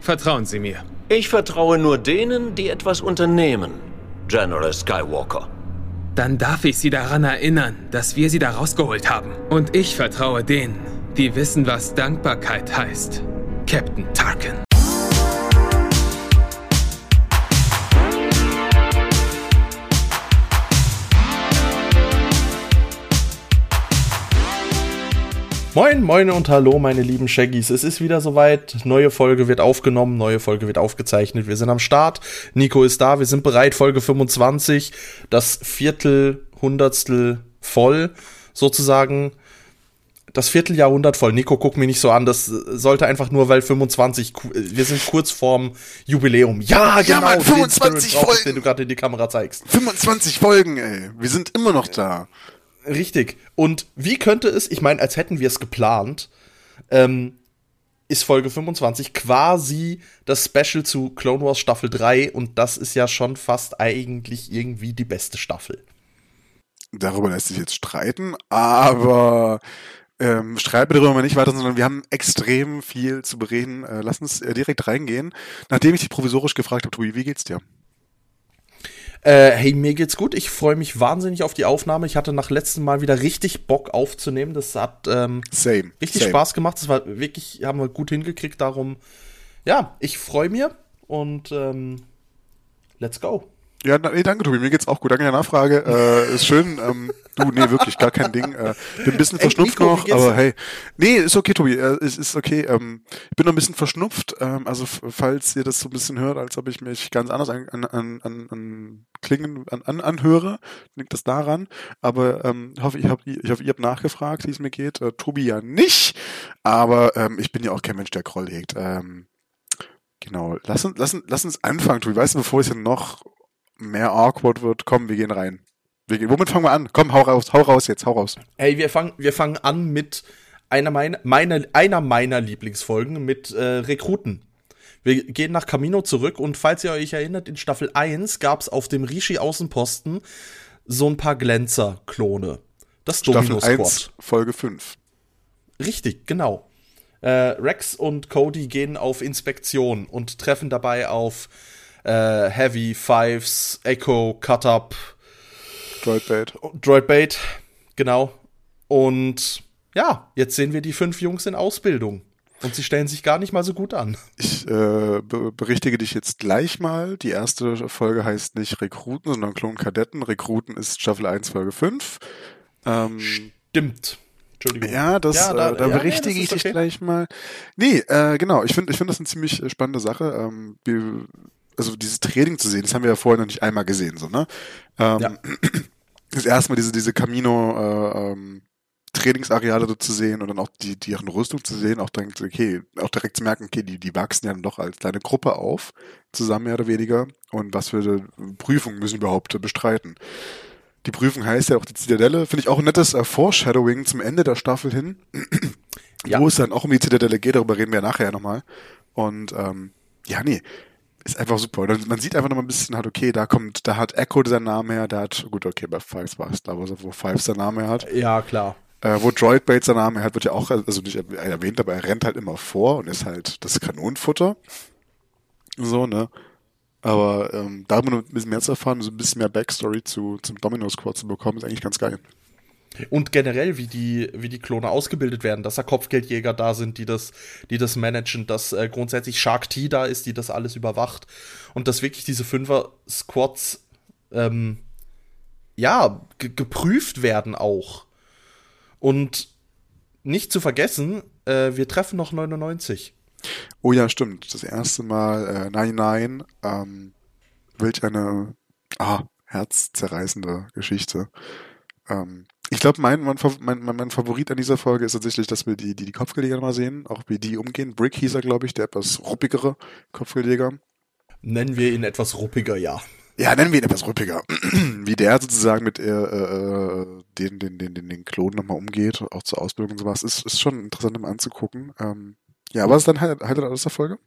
Vertrauen Sie mir. Ich vertraue nur denen, die etwas unternehmen, General Skywalker. Dann darf ich Sie daran erinnern, dass wir Sie da rausgeholt haben. Und ich vertraue denen, die wissen, was Dankbarkeit heißt. Captain Tarkin. Moin, moin und hallo, meine lieben Shaggies. Es ist wieder soweit. Neue Folge wird aufgenommen, neue Folge wird aufgezeichnet. Wir sind am Start. Nico ist da, wir sind bereit. Folge 25. Das Viertel, Hundertstel voll, sozusagen. Das Vierteljahrhundert voll. Nico, guck mich nicht so an. Das sollte einfach nur, weil 25, wir sind kurz vorm Jubiläum. Ja, genau. Ja, Mann, 25 Folgen. Den du gerade in die Kamera zeigst. 25 Folgen, ey. Wir sind immer noch da. Richtig. Und wie könnte es, ich meine, als hätten wir es geplant, ähm, ist Folge 25 quasi das Special zu Clone Wars Staffel 3 und das ist ja schon fast eigentlich irgendwie die beste Staffel. Darüber lässt sich jetzt streiten, aber ähm, streiten wir darüber nicht weiter, sondern wir haben extrem viel zu bereden. Äh, lass uns äh, direkt reingehen. Nachdem ich dich provisorisch gefragt habe, Tobi, wie geht's dir? Äh, hey, mir geht's gut. Ich freue mich wahnsinnig auf die Aufnahme. Ich hatte nach letztem Mal wieder richtig Bock aufzunehmen. Das hat ähm, Same. richtig Same. Spaß gemacht. Das war wirklich, haben wir gut hingekriegt. Darum, ja, ich freue mich und ähm, let's go. Ja, nee, danke, Tobi. Mir geht's auch gut. Danke der Nachfrage. Äh, ist schön. Ähm, du, nee, wirklich, gar kein Ding. Äh, bin ein bisschen verschnupft Nico, noch, aber hey. Nee, ist okay, Tobi. Äh, ist, ist okay. Ähm, ich bin noch ein bisschen verschnupft. Ähm, also, falls ihr das so ein bisschen hört, als ob ich mich ganz anders an, an, an, an klingen, an, an, anhöre, liegt das daran. Aber ähm, hoffe, ich, hab, ich hoffe, ihr habt nachgefragt, wie es mir geht. Äh, Tobi ja nicht. Aber ähm, ich bin ja auch kein Mensch, der Groll hegt. Ähm, Genau. Lass uns, lass, uns, lass uns anfangen, Tobi. Weißt du, bevor es ja noch mehr awkward wird, komm, wir gehen rein. Wir womit fangen wir an? Komm, hau raus, hau raus jetzt, hau raus. Hey, wir fangen, wir fangen an mit einer meiner, meiner, einer meiner Lieblingsfolgen mit äh, Rekruten. Wir gehen nach Camino zurück und falls ihr euch erinnert, in Staffel 1 gab es auf dem Rishi-Außenposten so ein paar Glänzer-Klone. Das Domino Staffel 1, Folge 5. Richtig, genau. Äh, Rex und Cody gehen auf Inspektion und treffen dabei auf äh, Heavy, Fives, Echo, Cut Up, Droidbait. Droidbait, genau. Und ja, jetzt sehen wir die fünf Jungs in Ausbildung. Und sie stellen sich gar nicht mal so gut an. Ich äh, be berichtige dich jetzt gleich mal. Die erste Folge heißt nicht Rekruten, sondern Klonkadetten. Rekruten ist Staffel 1, Folge 5. Ähm, Stimmt. Entschuldigung. Ja, das, ja, da, äh, da ja, berichtige ja, ich dich okay. gleich mal. Nee, äh, genau. Ich finde ich finde das eine ziemlich äh, spannende Sache. Ähm, wir, also dieses Training zu sehen, das haben wir ja vorher noch nicht einmal gesehen, so, ne? Ähm, ja. Das erste Mal diese, diese Camino, äh, ähm, Trainingsareale dort zu sehen und dann auch die, deren Rüstung zu sehen, auch direkt, okay, auch direkt zu merken, okay, die, die wachsen ja dann doch als kleine Gruppe auf, zusammen mehr oder weniger, und was für Prüfungen müssen überhaupt bestreiten. Die Prüfung heißt ja auch die Zitadelle, finde ich auch ein nettes äh, Foreshadowing zum Ende der Staffel hin, ja. wo es dann auch um die Zitadelle geht, darüber reden wir ja nachher nochmal. Und ähm, ja, nee, ist einfach super. Man sieht einfach noch mal ein bisschen halt, okay, da kommt, da hat Echo seinen Namen her, da hat, gut, okay, bei Fives war es da, wo, wo Fives seinen Namen her hat. Ja, klar. Äh, wo Droidbait seinen Namen her hat, wird ja auch, also nicht erwähnt, aber er rennt halt immer vor und ist halt das Kanonenfutter. So, ne? Aber ähm, da ein bisschen mehr zu erfahren, so ein bisschen mehr Backstory zu, zum Domino Squad zu bekommen, ist eigentlich ganz geil. Und generell, wie die, wie die Klone ausgebildet werden, dass da Kopfgeldjäger da sind, die das, die das managen, dass äh, grundsätzlich Shark T da ist, die das alles überwacht. Und dass wirklich diese Fünfer-Squads ähm, ja, geprüft werden auch. Und nicht zu vergessen, äh, wir treffen noch 99. Oh ja, stimmt. Das erste Mal äh, 99. Ähm, welch eine ah, herzzerreißende Geschichte. Ähm, ich glaube, mein, mein, mein, Favorit an dieser Folge ist tatsächlich, dass wir die, die, die Kopfgeldjäger mal sehen, auch wie die umgehen. Brick hieß er, glaube ich, der etwas ruppigere Kopfgeldjäger. Nennen wir ihn etwas ruppiger, ja. Ja, nennen wir ihn etwas ruppiger. wie der sozusagen mit äh, äh, den, den, den, den, den Klonen nochmal umgeht, auch zur Ausbildung und sowas, ist, ist schon interessant, um anzugucken. Ähm, ja, was ist dann Highlight, Highlight aus der Folge?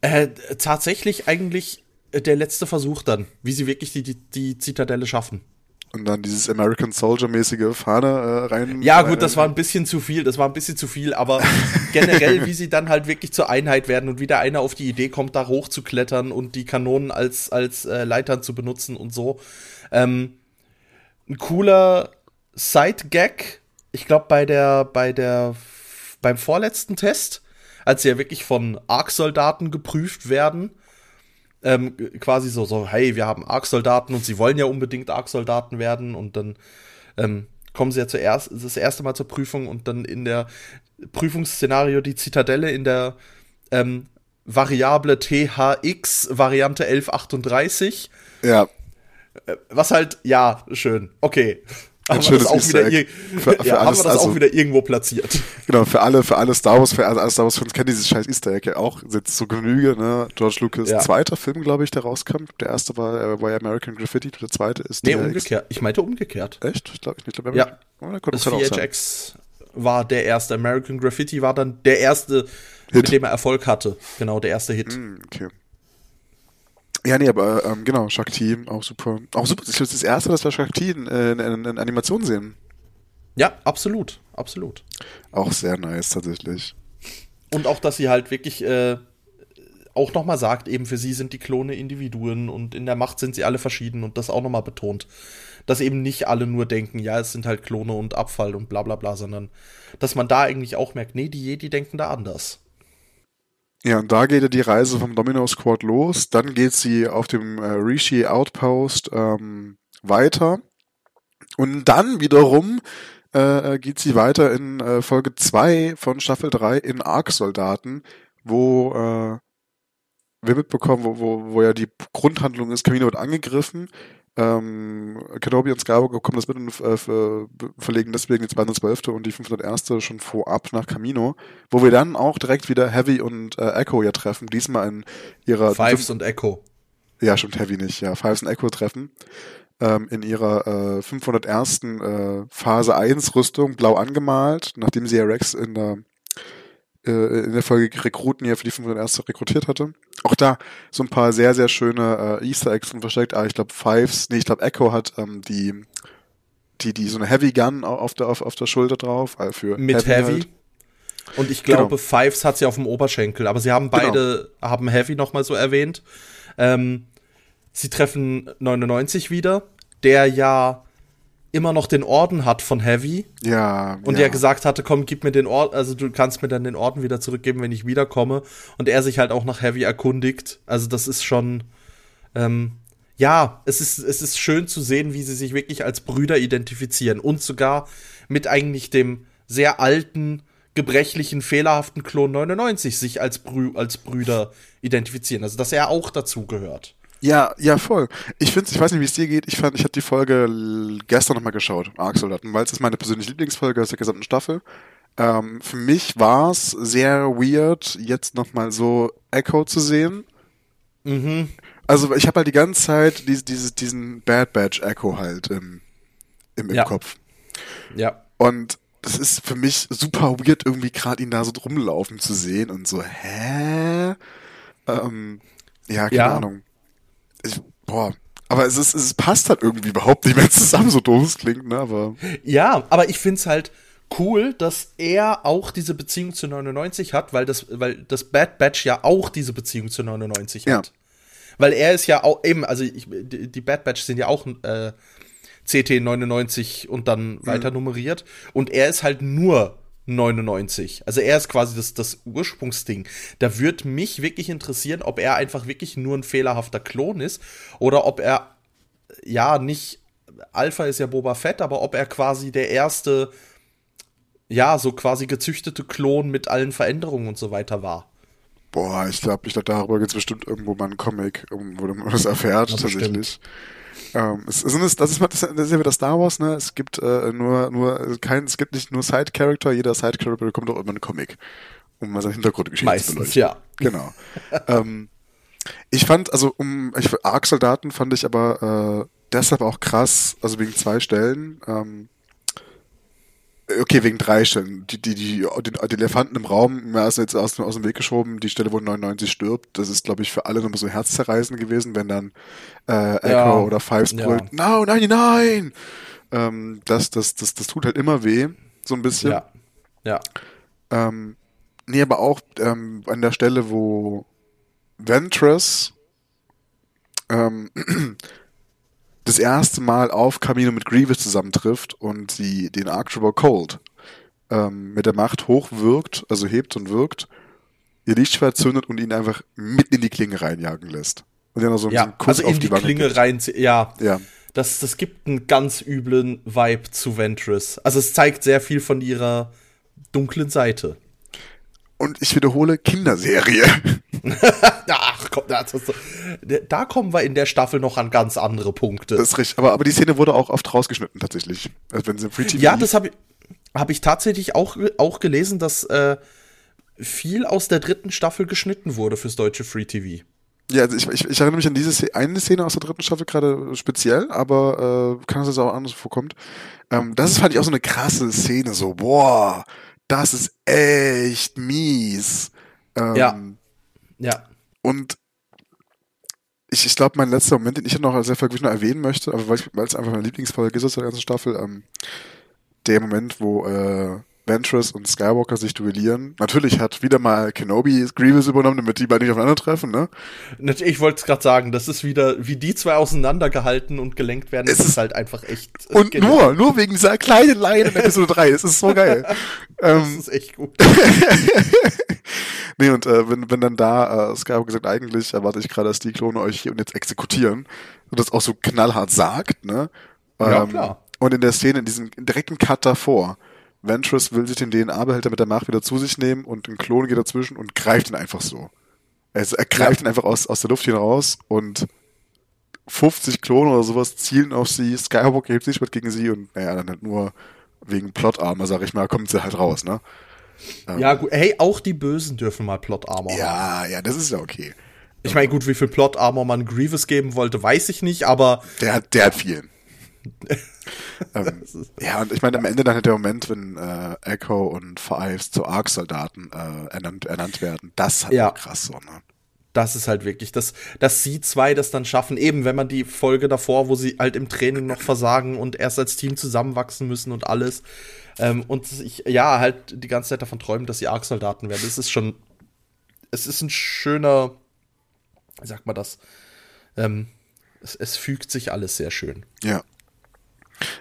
Äh, tatsächlich eigentlich der letzte Versuch dann, wie sie wirklich die, die, die Zitadelle schaffen. und dann dieses American Soldier-mäßige Fahne äh, rein. Ja, gut, rein, das war ein bisschen zu viel, das war ein bisschen zu viel, aber generell, wie sie dann halt wirklich zur Einheit werden und wie der eine auf die Idee kommt, da hochzuklettern und die Kanonen als, als äh, Leitern zu benutzen und so. Ähm, ein cooler Side-Gag, ich glaube, bei der, bei der, beim vorletzten Test, als sie ja wirklich von Ark-Soldaten geprüft werden, ähm, quasi so, so, hey, wir haben Ark-Soldaten und sie wollen ja unbedingt Ark-Soldaten werden und dann ähm, kommen sie ja zuerst, das erste Mal zur Prüfung und dann in der Prüfungsszenario die Zitadelle in der ähm, Variable THX Variante 1138. Ja. Äh, was halt, ja, schön, okay. Ein haben wir das auch wieder, für, für ja, alles, haben wir das also, auch wieder irgendwo platziert. Genau, für alle, für alle Star Wars, für alle Star Wars Fans kennen dieses scheiß Easter Egg ja auch jetzt zu Genüge, ne? George Lucas, ja. zweiter Film, glaube ich, der rauskam. Der erste war, äh, war American Graffiti, der zweite ist Nee, umgekehrt. Ich meinte umgekehrt. Echt? Ich glaube, ich glaube, ja. Oh, das VHX war der erste. American Graffiti war dann der erste, Hit. mit dem er Erfolg hatte. Genau, der erste Hit. Mm, okay. Ja, nee, aber ähm, genau, Shakti, auch super. Auch super. Ich glaube, das erste, dass wir Shakti in, in, in, in Animation sehen. Ja, absolut, absolut. Auch sehr nice tatsächlich. Und auch, dass sie halt wirklich äh, auch nochmal sagt, eben für sie sind die Klone Individuen und in der Macht sind sie alle verschieden und das auch nochmal betont. Dass eben nicht alle nur denken, ja, es sind halt Klone und Abfall und bla bla bla, sondern dass man da eigentlich auch merkt, nee, die Jedi denken da anders. Ja, und da geht ja die Reise vom Domino Squad los. Dann geht sie auf dem äh, Rishi Outpost ähm, weiter. Und dann wiederum äh, geht sie weiter in äh, Folge 2 von Staffel 3 in Ark-Soldaten, wo äh, wir mitbekommen, wo, wo, wo ja die Grundhandlung ist, Camino wird angegriffen ähm, Kenobi und Skywalker bekommen das mit und äh, verlegen deswegen die 212. und die 501. schon vorab nach Camino, wo wir dann auch direkt wieder Heavy und äh, Echo ja treffen, diesmal in ihrer... Fives und Echo. Ja, stimmt, Heavy nicht, ja, Fives und Echo treffen ähm, in ihrer äh, 501. Äh, Phase 1 Rüstung blau angemalt, nachdem sie ja Rex in der äh, in der Folge Rekruten, er für die 501. rekrutiert hatte. Auch da so ein paar sehr, sehr schöne äh, Easter Eggs und versteckt. Ah, ich glaube, Fives, nee, ich glaube, Echo hat ähm, die, die, die, so eine Heavy Gun auf der, auf, auf der Schulter drauf. Äh, für Mit Heavy. Heavy. Halt. Und ich glaube, genau. Fives hat sie auf dem Oberschenkel, aber sie haben beide, genau. haben Heavy nochmal so erwähnt. Ähm, sie treffen 99 wieder, der ja immer noch den Orden hat von Heavy. Ja. Und ja. der gesagt hatte, komm, gib mir den Orden, also du kannst mir dann den Orden wieder zurückgeben, wenn ich wiederkomme. Und er sich halt auch nach Heavy erkundigt. Also das ist schon, ähm, ja, es ist, es ist schön zu sehen, wie sie sich wirklich als Brüder identifizieren. Und sogar mit eigentlich dem sehr alten, gebrechlichen, fehlerhaften Klon 99 sich als, Brü als Brüder identifizieren. Also dass er auch dazu gehört. Ja, ja, voll. Ich finde, ich weiß nicht, wie es dir geht. Ich fand, ich habe die Folge gestern nochmal geschaut, Ark-Soldaten, weil es ist meine persönliche Lieblingsfolge aus der gesamten Staffel. Ähm, für mich war es sehr weird, jetzt nochmal so Echo zu sehen. Mhm. Also ich habe halt die ganze Zeit diese, diese, diesen Bad Batch Echo halt im, im, im ja. Kopf. Ja. Und das ist für mich super weird, irgendwie gerade ihn da so rumlaufen zu sehen und so, hä? Ähm, ja, keine ja. Ahnung ich, boah, aber es ist, es passt halt irgendwie überhaupt nicht mehr zusammen, so doof es klingt, ne, aber. Ja, aber ich find's halt cool, dass er auch diese Beziehung zu 99 hat, weil das, weil das Bad Batch ja auch diese Beziehung zu 99 hat. Ja. Weil er ist ja auch eben, also ich, die Bad Batch sind ja auch äh, CT 99 und dann mhm. weiter nummeriert. Und er ist halt nur 99. Also er ist quasi das, das Ursprungsding. Da würde mich wirklich interessieren, ob er einfach wirklich nur ein fehlerhafter Klon ist oder ob er, ja, nicht, Alpha ist ja Boba Fett, aber ob er quasi der erste, ja, so quasi gezüchtete Klon mit allen Veränderungen und so weiter war. Boah, ich glaube, ich glaub, darüber gibt es bestimmt irgendwo mal einen Comic, wo man das erfährt, ja, tatsächlich. Bestimmt. Ähm, es, es, das, ist, das, ist, das ist ja wieder Star Wars, ne? Es gibt äh, nur, nur kein, es gibt nicht nur Side-Character, jeder Side-Character bekommt auch immer einen Comic, um mal seine Hintergrundgeschichte Meistens, zu beleuchten. ja. Genau. ähm, ich fand, also um ich, Arc-Soldaten fand ich aber äh, deshalb auch krass, also wegen zwei Stellen. Ähm, Okay, wegen drei Stellen. Die, die, die, den, Elefanten im Raum, mir ist jetzt aus, aus dem Weg geschoben, die Stelle, wo 99 stirbt, das ist, glaube ich, für alle nochmal so herzzerreißend gewesen, wenn dann äh, Echo Ja. oder Fives Ja. brüllt, no, 99! Ähm, das, das, das, das tut halt immer weh, so ein bisschen. Ja. Ja. Ähm, nee, aber auch ähm, an der Stelle, wo Ventress ähm, das erste Mal auf Camino mit Grievous zusammentrifft und sie den Arcturus Cold ähm, mit der Macht hochwirkt, also hebt und wirkt, ihr Lichtschwert zündet und ihn einfach mitten in die Klinge reinjagen lässt. Und dann noch so Ja, einen Kuss also auf in die Wange Klinge gibt. rein. Ja, Ja. das, das gibt einen ganz üblen Vibe zu Ventress. Also es zeigt sehr viel von ihrer dunklen Seite. Und ich wiederhole, Kinderserie. Ach komm, so, da kommen wir in der Staffel noch an ganz andere Punkte. Das ist richtig. Aber, aber die Szene wurde auch oft rausgeschnitten, tatsächlich. Also wenn sie Free TV ja, das habe ich, hab ich tatsächlich auch, auch gelesen, dass äh, viel aus der dritten Staffel geschnitten wurde fürs deutsche Free TV. Ja, also ich, ich, ich erinnere mich an diese Szene, eine Szene aus der dritten Staffel gerade speziell, aber äh, kann es dass auch anders vorkommt. Ähm, das ist, fand ich auch so eine krasse Szene, so, boah, das ist echt mies. Ähm, Ja. Ja. Und ich, ich glaube, mein letzter Moment, den ich noch sehr wirklich noch erwähnen möchte, aber weil es einfach meine Lieblingsfolge ist aus der ganzen Staffel, ähm, der Moment, wo äh, Ventress und Skywalker sich duellieren. Natürlich hat wieder mal Kenobi Grievous übernommen, damit die beiden nicht aufeinandertreffen, ne? Ich wollte es gerade sagen, das ist wieder, wie die zwei auseinandergehalten und gelenkt werden, Es das ist- halt einfach echt. Und genial. nur, nur wegen dieser kleinen Line in Episode 3. Es ist so geil. Das ähm, ist echt gut. nee, und äh, wenn, wenn dann da äh, Skywalker gesagt, eigentlich erwarte ich gerade, dass die Klone euch hier und jetzt exekutieren und das auch so knallhart sagt, ne? Ja, klar. Und in der Szene, in diesem direkten Cut davor, Ventress will sich den DNA-Behälter mit der Macht wieder zu sich nehmen und ein Klon geht dazwischen und greift ihn einfach so. Also er greift ihn einfach aus, aus der Luft hier raus und 50 Klone oder sowas zielen auf sie, Skywalker hebt sich mit gegen sie und naja, dann halt nur wegen Plotarme, sag ich mal, kommt sie halt raus, ne? Ja, gut. Hey, auch die Bösen dürfen mal Plot Armor haben. Ja, ja, das ist ja okay. Ich meine, gut, wie viel Plot Armor man Grievous geben wollte, weiß ich nicht, aber Der hat, der hat vielen. ähm, ja, und ich meine, am Ende dann der Moment, wenn äh, Echo und Fives zu Arc-Soldaten äh, ernannt, ernannt werden, das hat Ja. krass so, ne? das ist halt wirklich, dass, dass sie zwei das dann schaffen, eben wenn man die Folge davor, wo sie halt im Training noch versagen und erst als Team zusammenwachsen müssen und alles. Ähm, und ich, ja, halt die ganze Zeit davon träumen, dass sie Arc-Soldaten werden. Das ist schon, es ist ein schöner, wie sagt man das? Ähm, es, es fügt sich alles sehr schön. Ja.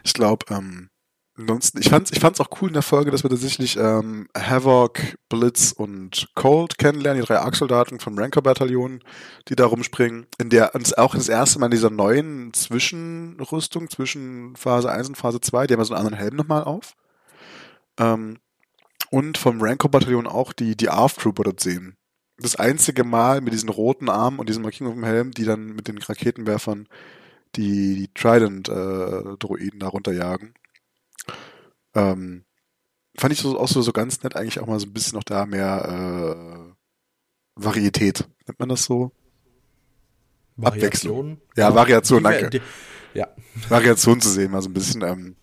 Ich glaube, ähm, ansonsten, ich fand's, ich fand's auch cool in der Folge, dass wir tatsächlich ähm, Havoc, Blitz und Cold kennenlernen, die drei Arc-Soldaten vom Rancor-Bataillon, die da rumspringen, in der uns auch das erste Mal in dieser neuen Zwischenrüstung, zwischen Phase 1 und Phase 2, die haben ja so einen anderen Helm nochmal auf. Ähm, und vom Rancor-Bataillon auch die, die ARF-Trooper dort sehen. Das einzige Mal mit diesen roten Armen und diesen Markierungen auf dem Helm, die dann mit den Raketenwerfern die, die Trident-Droiden da runterjagen. Ähm, fand ich so, auch so, so ganz nett, eigentlich auch mal so ein bisschen noch da mehr äh, Varietät. Nennt man das so? Abwechslung. Ja, Variation, Die- danke. die- Ja. Variation zu sehen, mal so ein bisschen. Ähm,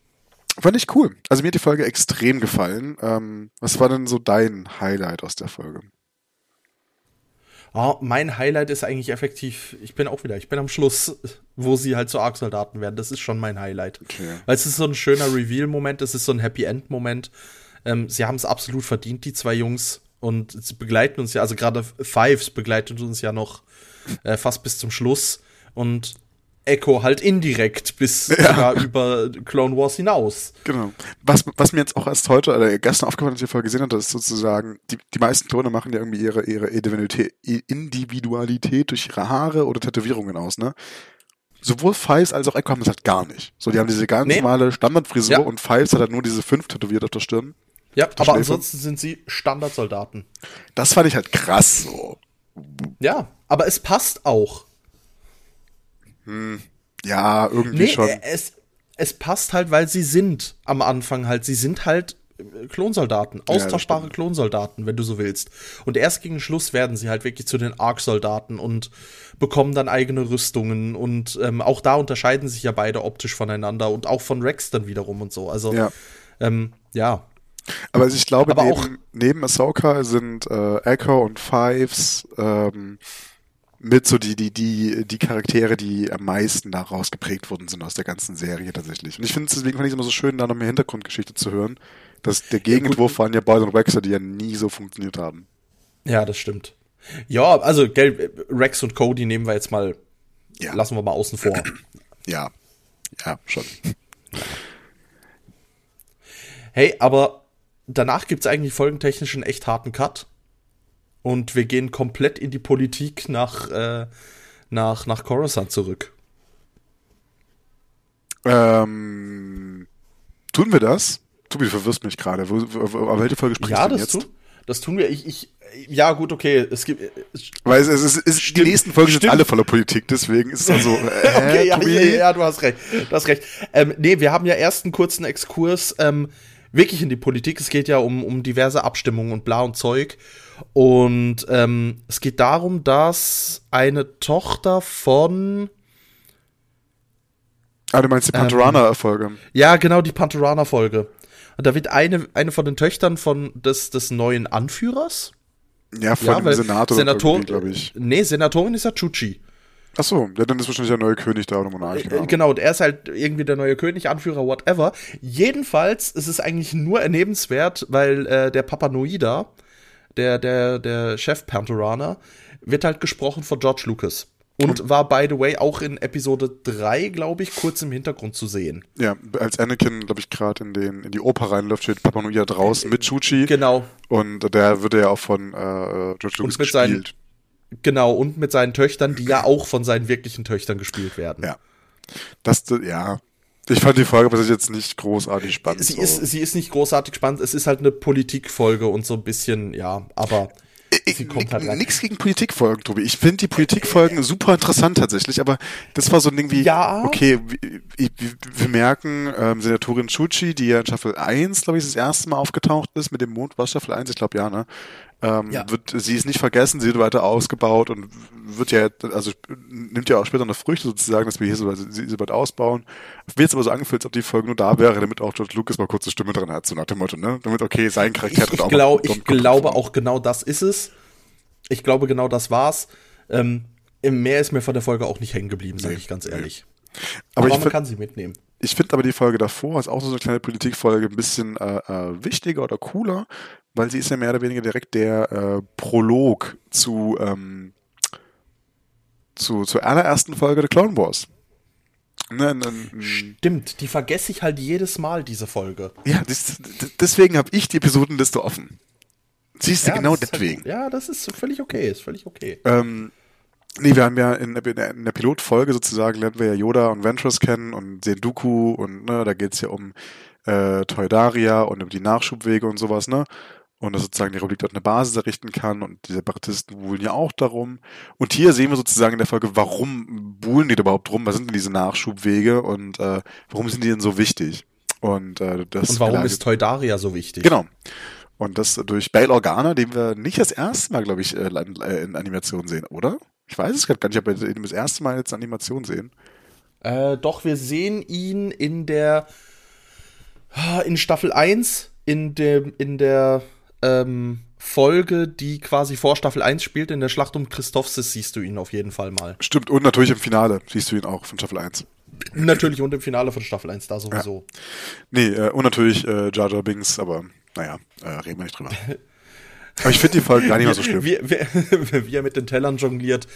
fand ich cool. Also mir hat die Folge extrem gefallen. Ähm, was war denn so dein Highlight aus der Folge? Ah, mein Highlight ist eigentlich effektiv, ich bin auch wieder, ich bin am Schluss, wo sie halt zu Arc-Soldaten werden. Das ist schon mein Highlight. Okay. Weil es ist so ein schöner Reveal-Moment, es ist so ein Happy-End-Moment. Ähm, sie haben es absolut verdient, die zwei Jungs. Und sie begleiten uns ja, also gerade Fives begleitet uns ja noch äh, fast bis zum Schluss. Und Echo halt indirekt bis sogar über Clone Wars hinaus. Genau. Was, was mir jetzt auch erst heute oder gestern aufgefallen ist, als ich Folge gesehen habe, ist sozusagen, die, die meisten Klone machen ja irgendwie ihre, ihre Individualität, durch ihre Haare oder Tätowierungen aus, ne? Sowohl Fives als auch Echo haben das halt gar nicht. So, die haben diese ganz Nee. normale Standardfrisur Ja. und Fives hat halt nur diese fünf tätowiert auf der Stirn. Ja, aber Schläfe. ansonsten sind sie Standardsoldaten. Das fand ich halt krass so. Ja, aber es passt auch. Ja, irgendwie Nee, schon. äh, es, es passt halt, weil sie sind am Anfang halt. Sie sind halt äh, Klonsoldaten, austauschbare stimmt. Klonsoldaten, wenn du so willst. Und erst gegen Schluss werden sie halt wirklich zu den Arc-Soldaten und bekommen dann eigene Rüstungen. Und ähm, auch da unterscheiden sich ja beide optisch voneinander und auch von Rex dann wiederum und so. Also Ja. Ähm, ja. Aber also ich glaube, Aber neben, auch- neben Ahsoka sind äh, Echo und Fives ähm, mit so die, die, die, die Charaktere, die am meisten daraus geprägt worden sind aus der ganzen Serie tatsächlich. Und ich finde es deswegen fand ich es immer so schön, da noch mehr Hintergrundgeschichte zu hören. Dass der Gegenentwurf waren ja Boyd und Waxer, die ja nie so funktioniert haben. Ja, das stimmt. Ja, also, gell, Rex und Cody nehmen wir jetzt mal, Ja. lassen wir mal außen vor. Ja. Ja, schon. Hey, aber danach gibt's eigentlich folgentechnisch einen echt harten Cut. Und wir gehen komplett in die Politik nach, äh, nach, nach Coruscant zurück. Ähm, tun wir das? Tobi, du verwirrst mich gerade. Aber welche Folge sprichst Ja, du das jetzt? tun, das tun wir. Ich, ich, ja, gut, okay. Es gibt. Es, Weil es, es, es, es, die Stimmt, nächsten Folgen sind stimmt. alle voller Politik, deswegen ist es also, äh, okay, ja, ja, ja, du hast recht. Du hast recht. Ähm, nee, wir haben ja erst einen kurzen Exkurs ähm, wirklich in die Politik. Es geht ja um, um diverse Abstimmungen und bla und Zeug. Und ähm, es geht darum, dass eine Tochter von Ah, du meinst die Pantorana-Folge. Ja, genau, die Pantorana-Folge. Und da wird eine, eine von den Töchtern von des, des neuen Anführers. ja, von ja, dem Senator, Senator, glaube ich. Nee, Senatorin ist ja Chuchi. Ach so, ja, dann ist wahrscheinlich der neue König da oder Monarch. Äh, Ahnung. Genau, und er ist halt irgendwie der neue König, Anführer, whatever. Jedenfalls ist es eigentlich nur erlebenswert, weil äh, der Papa Noida, der, der, der Chef Pantorana, wird halt gesprochen von George Lucas. Und war, by the way, auch in Episode 3, glaube ich, kurz im Hintergrund zu sehen. Ja, als Anakin, glaube ich, gerade in, den, in die Oper reinläuft, steht Papa Noia draußen mit Chuchi. Genau, Und der wird ja auch von äh, George Lucas mit seinen- gespielt. genau. Und mit seinen Töchtern, die ja auch von seinen wirklichen Töchtern gespielt werden. Ja. Das, ja. Ich fand die Folge aber jetzt nicht großartig spannend. Sie so. ist, sie ist nicht großartig spannend, es ist halt eine Politikfolge und so ein bisschen, ja, aber sie kommt halt rein. Nix gegen Politikfolgen, Tobi. Ich finde die Politikfolgen super interessant tatsächlich, aber das war so ein Ding wie, Ja. okay, wir, wir, wir merken, ähm, Senatorin Chuchi, die ja in Staffel 1, glaube ich, das erste Mal aufgetaucht ist mit dem Mond, war Staffel 1, ich glaube ja, ne? Ähm, Ja. Wird, sie ist nicht vergessen, sie wird weiter ausgebaut und wird ja, also nimmt ja auch später noch Früchte sozusagen, dass wir hier so, sie, sie bald ausbauen. Wird jetzt aber so angefühlt, als ob die Folge nur da wäre, damit auch George Lucas mal kurz eine Stimme drin hat, so nach dem Motto, ne? Damit, okay, sein Charakter Ich, drin ich, auch glaub, mal ich glaube auch genau das ist es. Ich glaube genau das war's. Ähm, mehr ist mir von der Folge auch nicht hängen geblieben, sage Nee, ich ganz nee. ehrlich. Aber Aber, ich man kann sie mitnehmen. Ich finde aber die Folge davor ist auch so eine kleine Politikfolge ein bisschen äh, äh, wichtiger oder cooler, weil sie ist ja mehr oder weniger direkt der äh, Prolog zu, ähm, zu zur allerersten Folge der Clone Wars. Ne, ne, Stimmt, die vergesse ich halt jedes Mal, diese Folge. ja, das, deswegen habe ich die Episodenliste offen. Siehst du, Ja, genau halt- deswegen. ja, das ist völlig okay, ist völlig okay. Ähm, nee, wir haben ja in, der- in der Pilotfolge sozusagen lernen wir ja Yoda und Ventress kennen und Senduku und ne, da geht's ja um äh, Toydaria und um die Nachschubwege und sowas, ne? Und dass sozusagen die Republik dort eine Basis errichten kann und die Separatisten buhlen ja auch darum. Und hier sehen wir sozusagen in der Folge, warum buhlen die da überhaupt drum? Was sind denn diese Nachschubwege und äh, warum sind die denn so wichtig? Und, äh, das Und warum ist Toydaria so wichtig? Genau. Und das durch Bail Organa, den wir nicht das erste Mal, glaube ich, äh, in äh, in Animation sehen, oder? Ich weiß es gerade gar nicht, ob wir ihn das erste Mal jetzt Animation sehen. Äh, doch, wir sehen ihn in der in Staffel 1, in dem, in der ähm, Folge, die quasi vor Staffel 1 spielt, in der Schlacht um Christophsis siehst du ihn auf jeden Fall mal. Stimmt, und natürlich im Finale siehst du ihn auch von Staffel 1. Natürlich und im Finale von Staffel 1 da sowieso. Nee, äh, und natürlich äh, Jar Jar Binks, aber naja, äh, reden wir nicht drüber. aber ich finde die Folge gar nicht mal so schlimm. Wie, wie, wie er mit den Tellern jongliert.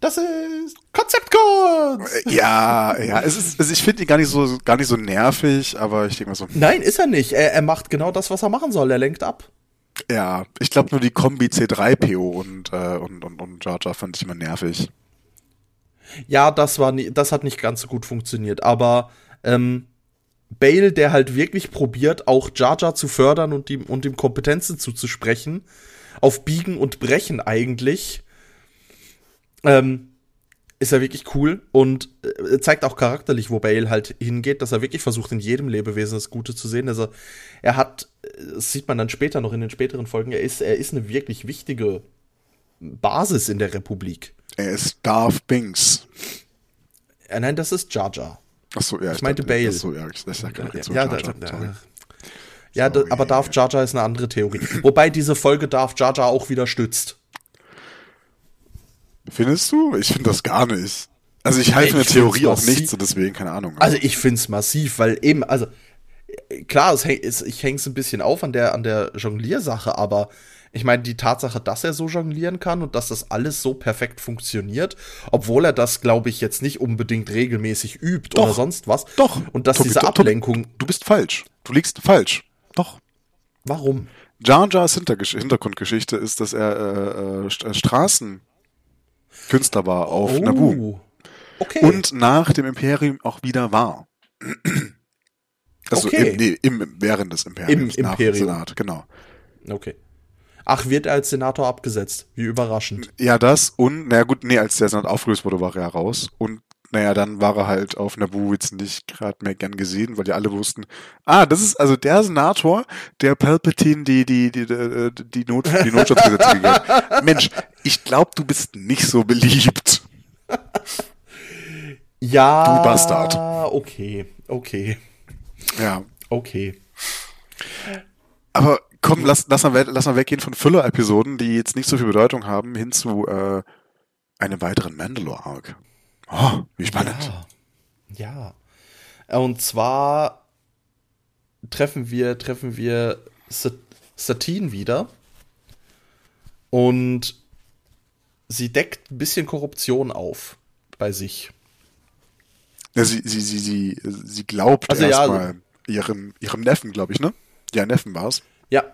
Das ist Konzeptcode! ja, ja, es ist, also ich finde die gar nicht so gar nicht so nervig, aber ich denke mal so, Nein, ist er nicht. Er, er macht genau das, was er machen soll. Er lenkt ab. Ja, ich glaube nur die Kombi C3PO und, äh, und, und, und Jar Jar fand ich immer nervig. Ja, das war nie, das hat nicht ganz so gut funktioniert, aber ähm, Bale, der halt wirklich probiert, auch Jar Jar zu fördern und ihm, und ihm Kompetenzen zuzusprechen, auf Biegen und Brechen eigentlich, ähm, ist er wirklich cool und äh, zeigt auch charakterlich, wo Bale halt hingeht, dass er wirklich versucht, in jedem Lebewesen das Gute zu sehen. Also er hat, das sieht man dann später noch in den späteren Folgen, er ist, er ist eine wirklich wichtige Basis in der Republik. Er ist Darth Binks. Äh, nein, das ist Jar Jar. Ach so, ja. Ich meinte dachte, Bale. Ach so, ja, ich, ich Ja, so, ja, Jar Jar, da, sorry. Ja, da, aber Darth Jar Jar ist eine andere Theorie. Wobei diese Folge Darth Jar Jar auch wieder stützt. Findest du? Ich finde das gar nicht. Also ich halte eine Theorie auch nicht, so deswegen, keine Ahnung. Also ich finde es massiv, weil eben, also klar, es, es, ich hänge es ein bisschen auf an der, an der Jongliersache, aber ich meine, die Tatsache, dass er so jonglieren kann und dass das alles so perfekt funktioniert, obwohl er das, glaube ich, jetzt nicht unbedingt regelmäßig übt doch, oder sonst was. Doch. Und dass Tobi, diese Ablenkung. Du bist falsch. Du liegst falsch. Doch. Warum? Jar Jars Hintergrundgeschichte ist, dass er äh, äh, Straßenkünstler war auf oh. Naboo. Okay. Und nach dem Imperium auch wieder war. Also okay. im, nee, im, während des Imperiums. Im Imperium. Senat, genau. Okay. Ach, wird er als Senator abgesetzt. Wie überraschend. Ja, das und, naja gut, nee, als der Senat aufgelöst wurde, war er raus. Und naja, dann war er halt auf Naboo jetzt nicht gerade mehr gern gesehen, weil die alle wussten, ah, das ist also der Senator, der Palpatine die, die, die, die, die, Not, die Notschutzgesetze gegeben hat. Mensch, ich glaube, du bist nicht so beliebt. Ja. Du Bastard. Okay, okay. Ja. Okay. Aber komm, lass, lass, mal, lass mal weggehen von Füller-Episoden, die jetzt nicht so viel Bedeutung haben, hin zu äh, einem weiteren Mandalore-Arc. Oh, wie spannend. Ja. ja. Und zwar treffen wir, treffen wir Satine wieder. Und sie deckt ein bisschen Korruption auf bei sich. Ja, sie, sie, sie, sie, sie glaubt also, erstmal ja, ihrem, ihrem Neffen, glaube ich, ne? Ja, Neffen war's. Ja.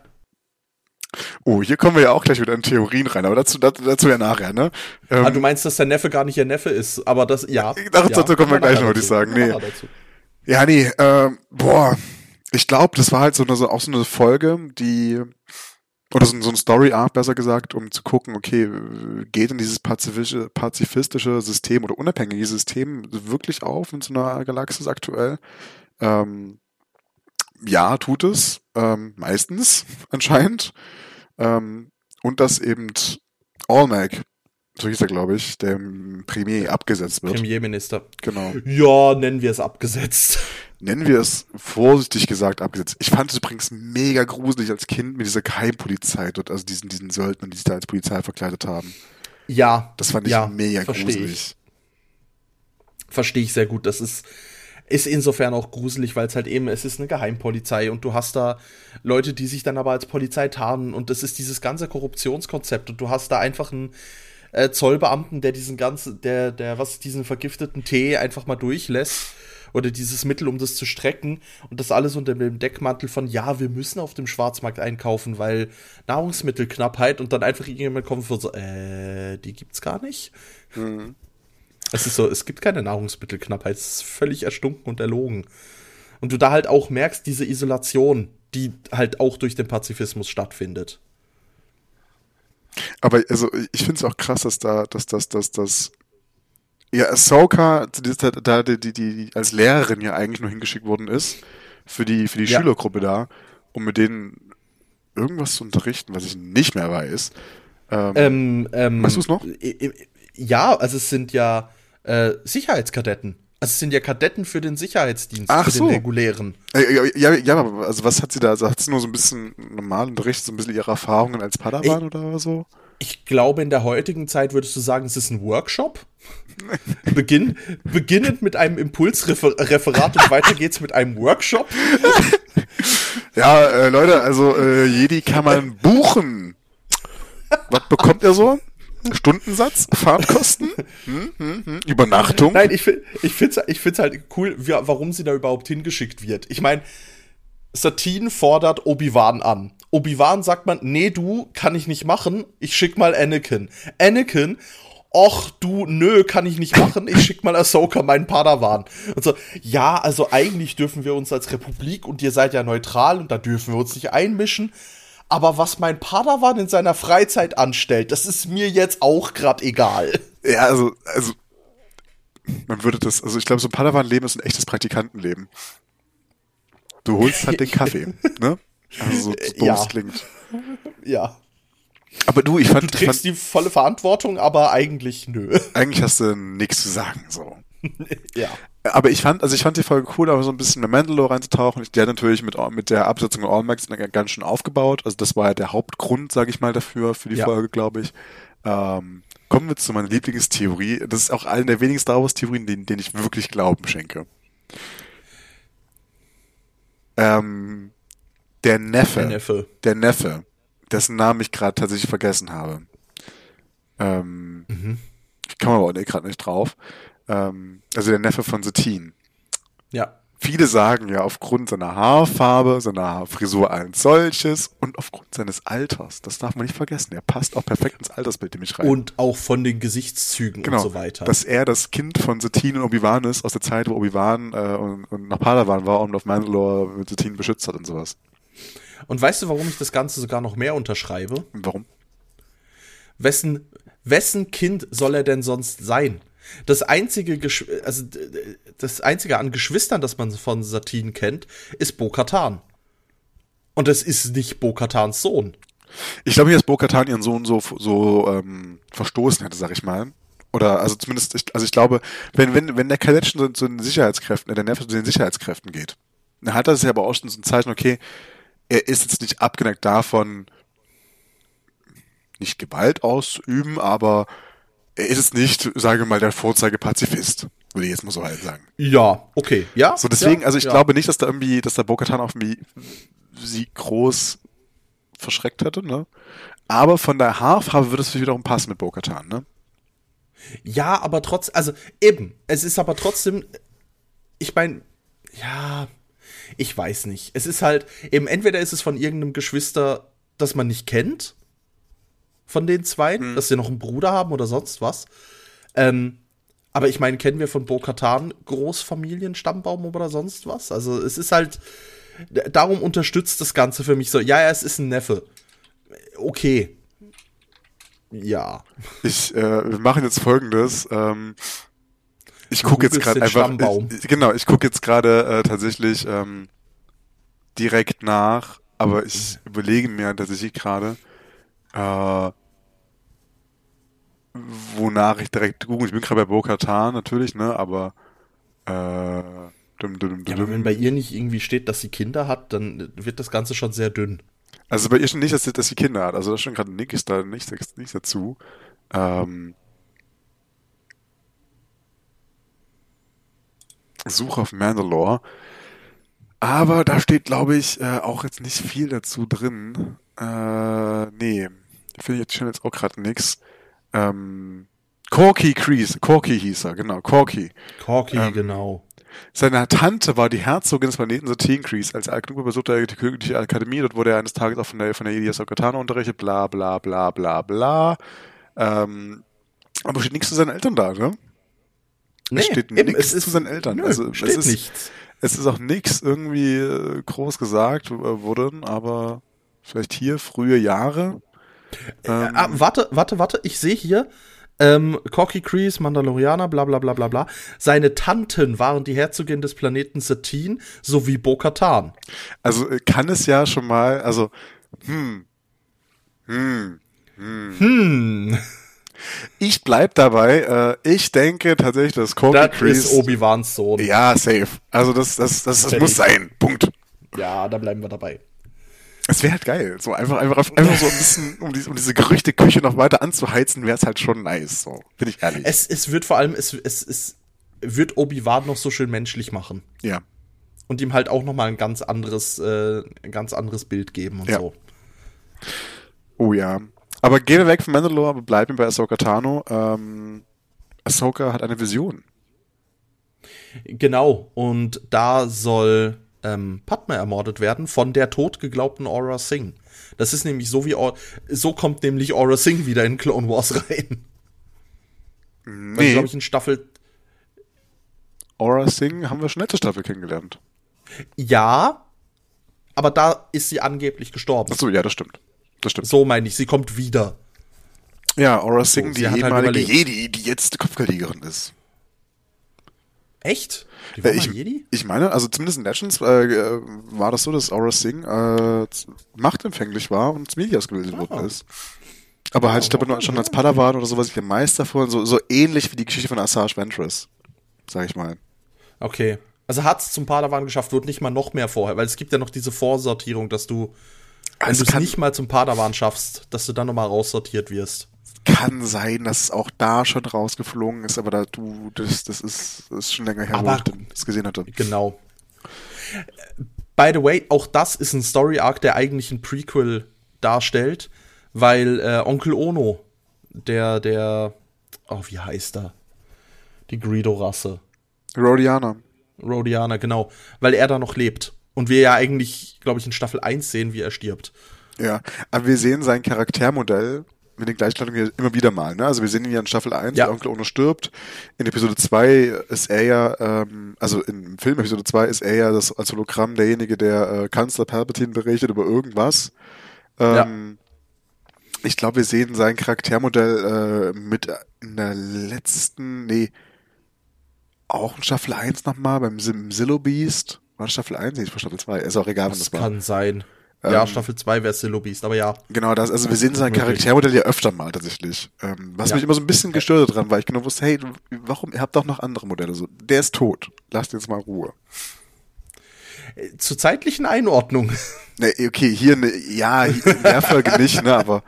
Oh, hier kommen wir ja auch gleich wieder in Theorien rein, aber dazu, dazu, dazu ja nachher, ne? Ähm, ah, du meinst, dass der Neffe gar nicht ihr Neffe ist, aber das, ja. Dazu, ja, kommen wir gleich noch, würde ich sagen. Nee. Ja, nee, ähm, boah, ich glaube, das war halt so eine, so, auch so eine Folge, die oder so, so ein Story-Arc, besser gesagt, um zu gucken, okay, geht denn dieses pazifische, pazifistische System oder unabhängige System wirklich auf in so einer Galaxis aktuell? Ähm, ja, tut es, ähm, meistens anscheinend. Ähm, und dass eben Allmac, so hieß er, glaube ich, der Premier abgesetzt wird. Premierminister. Genau. Ja, nennen wir es abgesetzt nennen wir es vorsichtig gesagt, abgesetzt. Ich fand es übrigens mega gruselig als Kind mit dieser Geheimpolizei dort, also diesen, diesen Söldnern, die sich da als Polizei verkleidet haben. Ja. Das fand ich ja, mega gruselig. Ich. Verstehe ich sehr gut. Das ist, ist insofern auch gruselig, weil es halt eben, es ist eine Geheimpolizei und du hast da Leute, die sich dann aber als Polizei tarnen und das ist dieses ganze Korruptionskonzept und du hast da einfach einen äh, Zollbeamten, der diesen ganzen, der, der, was, diesen vergifteten Tee einfach mal durchlässt oder dieses Mittel, um das zu strecken und das alles unter dem Deckmantel von, ja, wir müssen auf dem Schwarzmarkt einkaufen, weil Nahrungsmittelknappheit und dann einfach irgendjemand kommt und so, äh, die gibt's gar nicht. Mhm. Es ist so, es gibt keine Nahrungsmittelknappheit, es ist völlig erstunken und erlogen. Und du da halt auch merkst, diese Isolation, die halt auch durch den Pazifismus stattfindet. Aber also ich finde es auch krass, dass da, dass das, dass das ja, Ahsoka, da die, die, die als Lehrerin ja eigentlich nur hingeschickt worden ist, für die, für die ja. Schülergruppe da, um mit denen irgendwas zu unterrichten, was ich nicht mehr weiß. Ähm, ähm, ähm, weißt du es noch? Ja, also es sind ja äh, Sicherheitskadetten. Also es sind ja Kadetten für den Sicherheitsdienst, Ach für so. den regulären. Ja, ja, ja, aber also was hat sie da? Also hat sie nur so ein bisschen normalen Unterricht, so ein bisschen ihre Erfahrungen als Padawan ich, oder so? Ich glaube, in der heutigen Zeit würdest du sagen, es ist ein Workshop. Beginn, beginnend mit einem Impulsreferat und weiter geht's mit einem Workshop. Ja, äh, Leute, also äh, Jedi kann man buchen. Was bekommt er so? Stundensatz, Fahrtkosten, hm, hm, hm. Übernachtung. Nein, ich, ich finde es ich find's halt cool, wie, warum sie da überhaupt hingeschickt wird. Ich meine, Satine fordert Obi-Wan an. Obi-Wan sagt man, nee, du, kann ich nicht machen, ich schick mal Anakin. Anakin, och du, nö, kann ich nicht machen, ich schick mal Ahsoka, meinen Padawan. Und so, ja, also eigentlich dürfen wir uns als Republik und ihr seid ja neutral und da dürfen wir uns nicht einmischen. Aber was mein Padawan in seiner Freizeit anstellt, das ist mir jetzt auch grad egal. Ja, also, also, man würde das, also ich glaube, so ein Padawan-Leben ist ein echtes Praktikantenleben. Du holst halt den Kaffee, ne? Also so, so ja. klingt. Ja. Aber du, ich fand. Du trägst fand, die volle Verantwortung, aber eigentlich nö. Eigentlich hast du nichts zu sagen, so. ja. aber ich fand, also ich fand die Folge cool, aber so ein bisschen mit Mandalore reinzutauchen. Die hat natürlich mit, mit der Absetzung von Allmax ganz schön aufgebaut. Also das war ja der Hauptgrund, sage ich mal, dafür, für die ja. Folge, glaube ich. Ähm, kommen wir zu meiner Lieblingstheorie. Das ist auch eine der wenigen Star Wars Theorien, denen, denen ich wirklich Glauben schenke. Ähm, der Neffe. Der Neffe. Der Neffe, dessen Namen ich gerade tatsächlich vergessen habe. Ähm, mhm. Ich komme aber gerade nicht drauf. Ähm, also der Neffe von Satine. Ja. Viele sagen ja aufgrund seiner Haarfarbe, seiner Frisur als solches und aufgrund seines Alters. Das darf man nicht vergessen. Er passt auch perfekt ins Altersbild nämlich rein. Und auch von den Gesichtszügen genau, und so weiter. Dass er das Kind von Satine und Obi-Wan ist, aus der Zeit, wo Obi-Wan äh, und, und nach Padawan war und auf Mandalore mit Satine beschützt hat und sowas. Und weißt du, warum ich das Ganze sogar noch mehr unterschreibe? Warum? Wessen, wessen Kind soll er denn sonst sein? Das einzige, also das einzige an Geschwistern, das man von Satin kennt, ist Bo-Katan. Und es ist nicht Bo-Katans Sohn. Ich glaube nicht, dass Bo-Katan ihren Sohn so, so ähm, verstoßen hätte, sag ich mal. Oder also zumindest, ich, also ich glaube, wenn, wenn, wenn der Kadett schon zu den Sicherheitskräften, äh, der Neffe zu den Sicherheitskräften geht, dann hat das ja aber auch schon so ein Zeichen, okay, er ist jetzt nicht abgeneigt davon, nicht Gewalt auszuüben, aber er ist es nicht, sage mal, der Vorzeige-Pazifist, würde ich jetzt mal so halt sagen. Ja, okay, ja. So deswegen, ja, also ich ja. glaube nicht, dass da irgendwie, dass der Bokatan auch irgendwie sie groß verschreckt hätte, ne? Aber von der Haarfarbe würde es wiederum passen mit Bokatan, ne? Ja, aber trotzdem, also eben, es ist aber trotzdem, ich meine, ja, ich weiß nicht. Es ist halt, eben entweder ist es von irgendeinem Geschwister, das man nicht kennt, von den zwei, mhm. dass sie noch einen Bruder haben oder sonst was. Ähm, aber ich meine, kennen wir von Bo-Katan Großfamilienstammbaum oder sonst was? Also es ist halt, darum unterstützt das Ganze für mich so. Ja, ja, es ist ein Neffe. Okay. Ja. Ich, äh, wir machen jetzt folgendes. Ähm, ich gucke jetzt gerade einfach. Ich, genau, ich gucke jetzt gerade äh, tatsächlich ähm, direkt nach, aber ich überlege mir tatsächlich gerade, äh, wonach ich direkt google. Ich bin gerade bei Bo-Katan natürlich, ne, aber äh, dum, dum, dum, ja, aber wenn bei ihr nicht irgendwie steht, dass sie Kinder hat, dann wird das Ganze schon sehr dünn. Also bei ihr schon nicht, dass sie, dass sie Kinder hat. Also das schon gerade nichts da nichts, nichts dazu. Ähm, Suche auf Mandalore. Aber da steht, glaube ich, äh, auch jetzt nicht viel dazu drin. Äh, nee, finde ich jetzt schon jetzt auch gerade nix. Ähm, Corky Crease, Corky hieß er, genau, Corky. Corky, ähm, genau. Seine Tante war die Herzogin des Planeten Satine Crease. Als Alknuba besuchte er die königliche Akademie, dort wurde er eines Tages auch von der, von der Elias Okatana unterrichtet, bla, bla, bla, bla, bla. Ähm, aber steht nichts zu seinen Eltern da, ne? Nee, es steht nichts zu seinen Eltern. Nö, also, steht es ist, nichts. Es ist auch nichts irgendwie äh, groß gesagt äh, worden, aber vielleicht hier frühe Jahre. Äh, ähm, äh, warte, warte, warte, ich sehe hier, ähm, Corky Crease, Mandalorianer, bla bla bla bla bla. Seine Tanten waren die Herzogin des Planeten Satine sowie Bo-Katan. Also kann es ja schon mal, also, hm, hm, hm. hm. Ich bleib dabei. Äh, ich denke tatsächlich, dass Corky Crease. Das ist Obi-Wans Sohn. Ja, safe. Also das, das, das, das muss sein. Punkt. Ja, da bleiben wir dabei. Es wäre halt geil. So einfach, einfach, einfach so ein bisschen, um, die, um diese Gerüchteküche noch weiter anzuheizen, wäre es halt schon nice. So, bin ich ehrlich. Es, es wird vor allem, es, es, es wird Obi-Wan noch so schön menschlich machen. Ja. Und ihm halt auch noch mal ein ganz anderes, äh, ein ganz anderes Bild geben und ja. so. Oh ja. Aber gehen wir weg von Mandalore, aber bleiben bei Ahsoka Tano. Ähm, Ahsoka hat eine Vision. Genau. Und da soll ähm, Padme ermordet werden von der tot geglaubten Aura Singh. Das ist nämlich so wie Or so kommt nämlich Aura Singh wieder in Clone Wars rein. Nee. Also, glaube ich, in Staffel. Aura Singh haben wir schon letzte Staffel kennengelernt. Ja, aber da ist sie angeblich gestorben. Achso, ja, das stimmt. Das stimmt. So meine ich, sie kommt wieder. Ja, Aura Singh, so, die halt ehemalige halt Jedi, die jetzt Kopfgeldjägerin ist. Echt? Die war äh, ich, Jedi? ich meine, also zumindest in Legends äh, war das so, dass Aura Singh äh, machtempfänglich war und zum Medi ausgebildet oh. worden ist. Aber halt, ich glaube, nur schon als Padawan oder sowas, ich der Meister vor, so, so ähnlich wie die Geschichte von Asajj Ventress, sag ich mal. Okay. Also hat es zum Padawan geschafft, wird nicht mal noch mehr vorher, weil es gibt ja noch diese Vorsortierung, dass du, wenn du es nicht mal zum Padawan schaffst, dass du dann nochmal raussortiert wirst. Kann sein, dass es auch da schon rausgeflogen ist, aber da du, das, das ist, das ist schon länger her, aber, wo ich das gesehen hatte. Genau. By the way, auch das ist ein Story Arc, der eigentlich ein Prequel darstellt, weil äh, Onkel Ono, der, der, oh, wie heißt er? Die Greedo-Rasse. Rodiana. Rodiana, genau. Weil er da noch lebt. Und wir ja eigentlich, glaube ich, in Staffel 1 sehen, wie er stirbt. Ja, aber wir sehen sein Charaktermodell mit den Gleichstellungen immer wieder mal. Ne? Also wir sehen ihn ja in Staffel 1, ja. der Onkel Ono stirbt. In Episode 2 ist er ja, ähm, also im Film Episode 2 ist er ja das als Hologramm derjenige, der äh, Kanzler Palpatine berichtet über irgendwas. Ähm, ja. Ich glaube, wir sehen sein Charaktermodell äh, mit in der letzten, nee, auch in Staffel 1 nochmal, beim Zillow Beast. War das Staffel 1? Nee, ich war Staffel 2. Ist auch egal, was das war. kann sein. Ja, ähm, Staffel 2 wäre Beast, aber ja. Genau, das, also wir sehen sein Charaktermodell ja öfter mal tatsächlich. Ähm, was ja. mich immer so ein bisschen gestört dran, weil ich genau wusste, hey, warum, ihr habt doch noch andere Modelle. So, der ist tot. Lasst jetzt mal Ruhe. Äh, zur zeitlichen Einordnung. Ne, okay, hier, ne, ja, in der Folge nicht, ne, aber.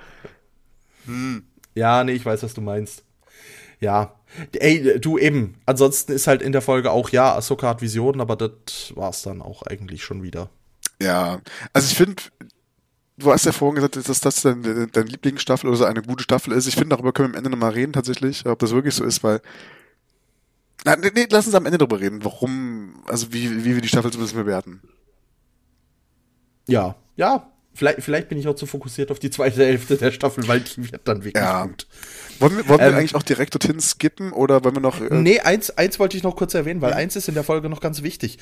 Hm. Ja, nee, ich weiß, was du meinst. Ja. Ey, du eben. Ansonsten ist halt in der Folge auch, ja, Ahsoka hat Visionen, aber das war's dann auch eigentlich schon wieder. Ja, also ich finde, du hast ja vorhin gesagt, dass das dein, dein Lieblingsstaffel oder so eine gute Staffel ist. Ich finde, darüber können wir am Ende nochmal reden tatsächlich, ob das wirklich so ist, weil na, nee, nee, lass uns am Ende darüber reden, warum, also wie, wie wir die Staffel zumindest bewerten. Ja, ja, Vielleicht, vielleicht bin ich auch zu fokussiert auf die zweite Hälfte der Staffel, weil die wird dann wirklich ja. gut. Wollen wir, wollen ähm, wir eigentlich auch direkt dorthin skippen oder wollen wir noch. Äh nee, eins, eins wollte ich noch kurz erwähnen, weil mhm. eins ist in der Folge noch ganz wichtig.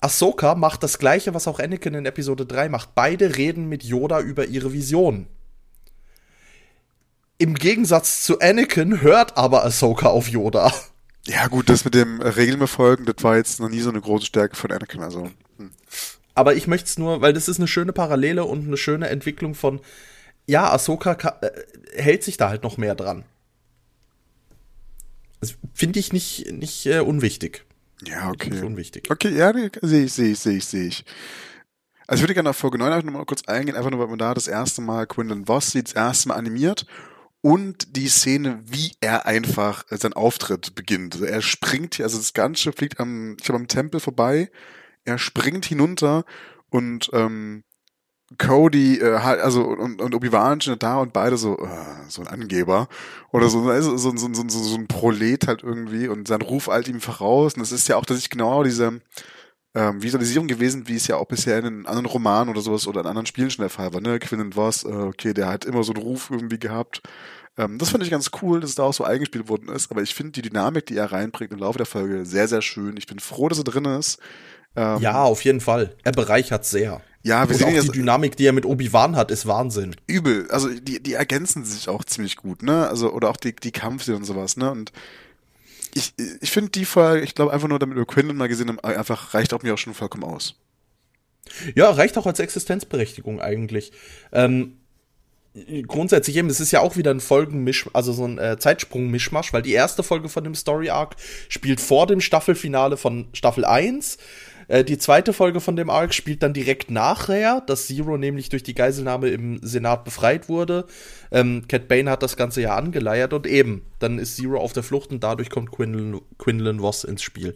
Ahsoka macht das gleiche, was auch Anakin in Episode 3 macht. Beide reden mit Yoda über ihre Vision. Im Gegensatz zu Anakin hört aber Ahsoka auf Yoda. Ja, gut, das mit dem Regeln befolgen, das war jetzt noch nie so eine große Stärke von Anakin, also. Aber ich möchte es nur, weil das ist eine schöne Parallele und eine schöne Entwicklung von, ja, Ahsoka äh, hält sich da halt noch mehr dran. Das finde ich nicht, nicht äh, unwichtig. Ja, okay. Nicht unwichtig. Okay, ja, sehe ich, sehe ich, sehe ich, sehe ich. Also ich würde gerne auf Folge 9 noch mal kurz eingehen, einfach nur, weil man da das erste Mal Quinlan Voss sieht, das erste Mal animiert und die Szene, wie er einfach sein Auftritt beginnt. Also er springt hier, also das Ganze fliegt am, ich glaube, am Tempel vorbei er springt hinunter und ähm, Cody, äh, also und, und Obi-Wan sind da und beide so, äh, so ein Angeber oder so, so, so, so, so, so ein Prolet halt irgendwie und sein Ruf eilt ihm voraus. Und das ist ja auch, dass ich genau diese ähm, Visualisierung gewesen, wie es ja auch bisher in einem anderen Roman oder sowas oder in anderen Spielen schon der Fall war, ne? Quinn und Voss, äh, okay, der hat immer so einen Ruf irgendwie gehabt. Ähm, das fand ich ganz cool, dass es da auch so eingespielt worden ist, aber ich finde die Dynamik, die er reinbringt im Laufe der Folge, sehr, sehr schön. Ich bin froh, dass er drin ist. Ähm, ja, auf jeden Fall. Er bereichert sehr. Ja, wir Und sehen auch die Dynamik, die er mit Obi-Wan hat, ist Wahnsinn. Übel. Also die, die ergänzen sich auch ziemlich gut, ne? Also oder auch die, die Kampfszenen und sowas, ne? Und ich, ich finde die Folge, ich glaube einfach nur, damit wir Quinlan mal gesehen haben, einfach reicht auch mir auch schon vollkommen aus. Ja, reicht auch als Existenzberechtigung eigentlich. Ähm, grundsätzlich eben, es ist ja auch wieder ein Folgenmisch, also so ein äh, Zeitsprung-Mischmasch, weil die erste Folge von dem Story Arc spielt vor dem Staffelfinale von Staffel 1. Äh, die zweite Folge von dem Arc spielt dann direkt nachher, dass Zero nämlich durch die Geiselnahme im Senat befreit wurde. Ähm, Cat Bane hat das Ganze ja angeleiert und eben, dann ist Zero auf der Flucht und dadurch kommt Quinlan, Quinlan Voss ins Spiel.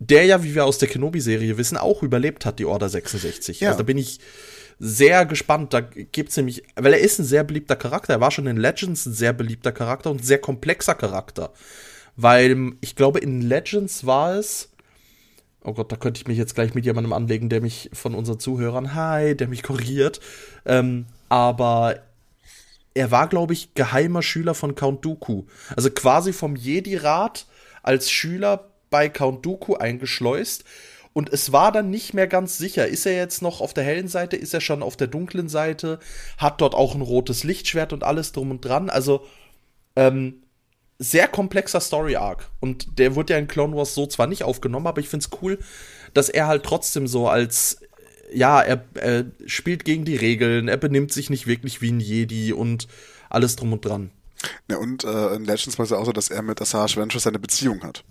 Der ja, wie wir aus der Kenobi-Serie wissen, auch überlebt hat, die Order 66. Ja. Also da bin ich sehr gespannt. Da gibt's nämlich, weil er ist ein sehr beliebter Charakter. Er war schon in Legends ein sehr beliebter Charakter und ein sehr komplexer Charakter. Weil ich glaube, in Legends war es, oh Gott, da könnte ich mich jetzt gleich mit jemandem anlegen, der mich von unseren Zuhörern, hi, der mich korrigiert. Ähm, aber er war, glaube ich, geheimer Schüler von Count Dooku. Also quasi vom Jedi-Rat als Schüler bei Count Dooku eingeschleust und es war dann nicht mehr ganz sicher, ist er jetzt noch auf der hellen Seite, ist er schon auf der dunklen Seite, hat dort auch ein rotes Lichtschwert und alles drum und dran. Also ähm, sehr komplexer Story Arc. Und der wurde ja in Clone Wars so zwar nicht aufgenommen, aber ich finde es cool, dass er halt trotzdem so als ja, er, er spielt gegen die Regeln, er benimmt sich nicht wirklich wie ein Jedi und alles drum und dran. Ja, und äh, in Legends war es ja auch so, dass er mit Asajj Ventress seine Beziehung hat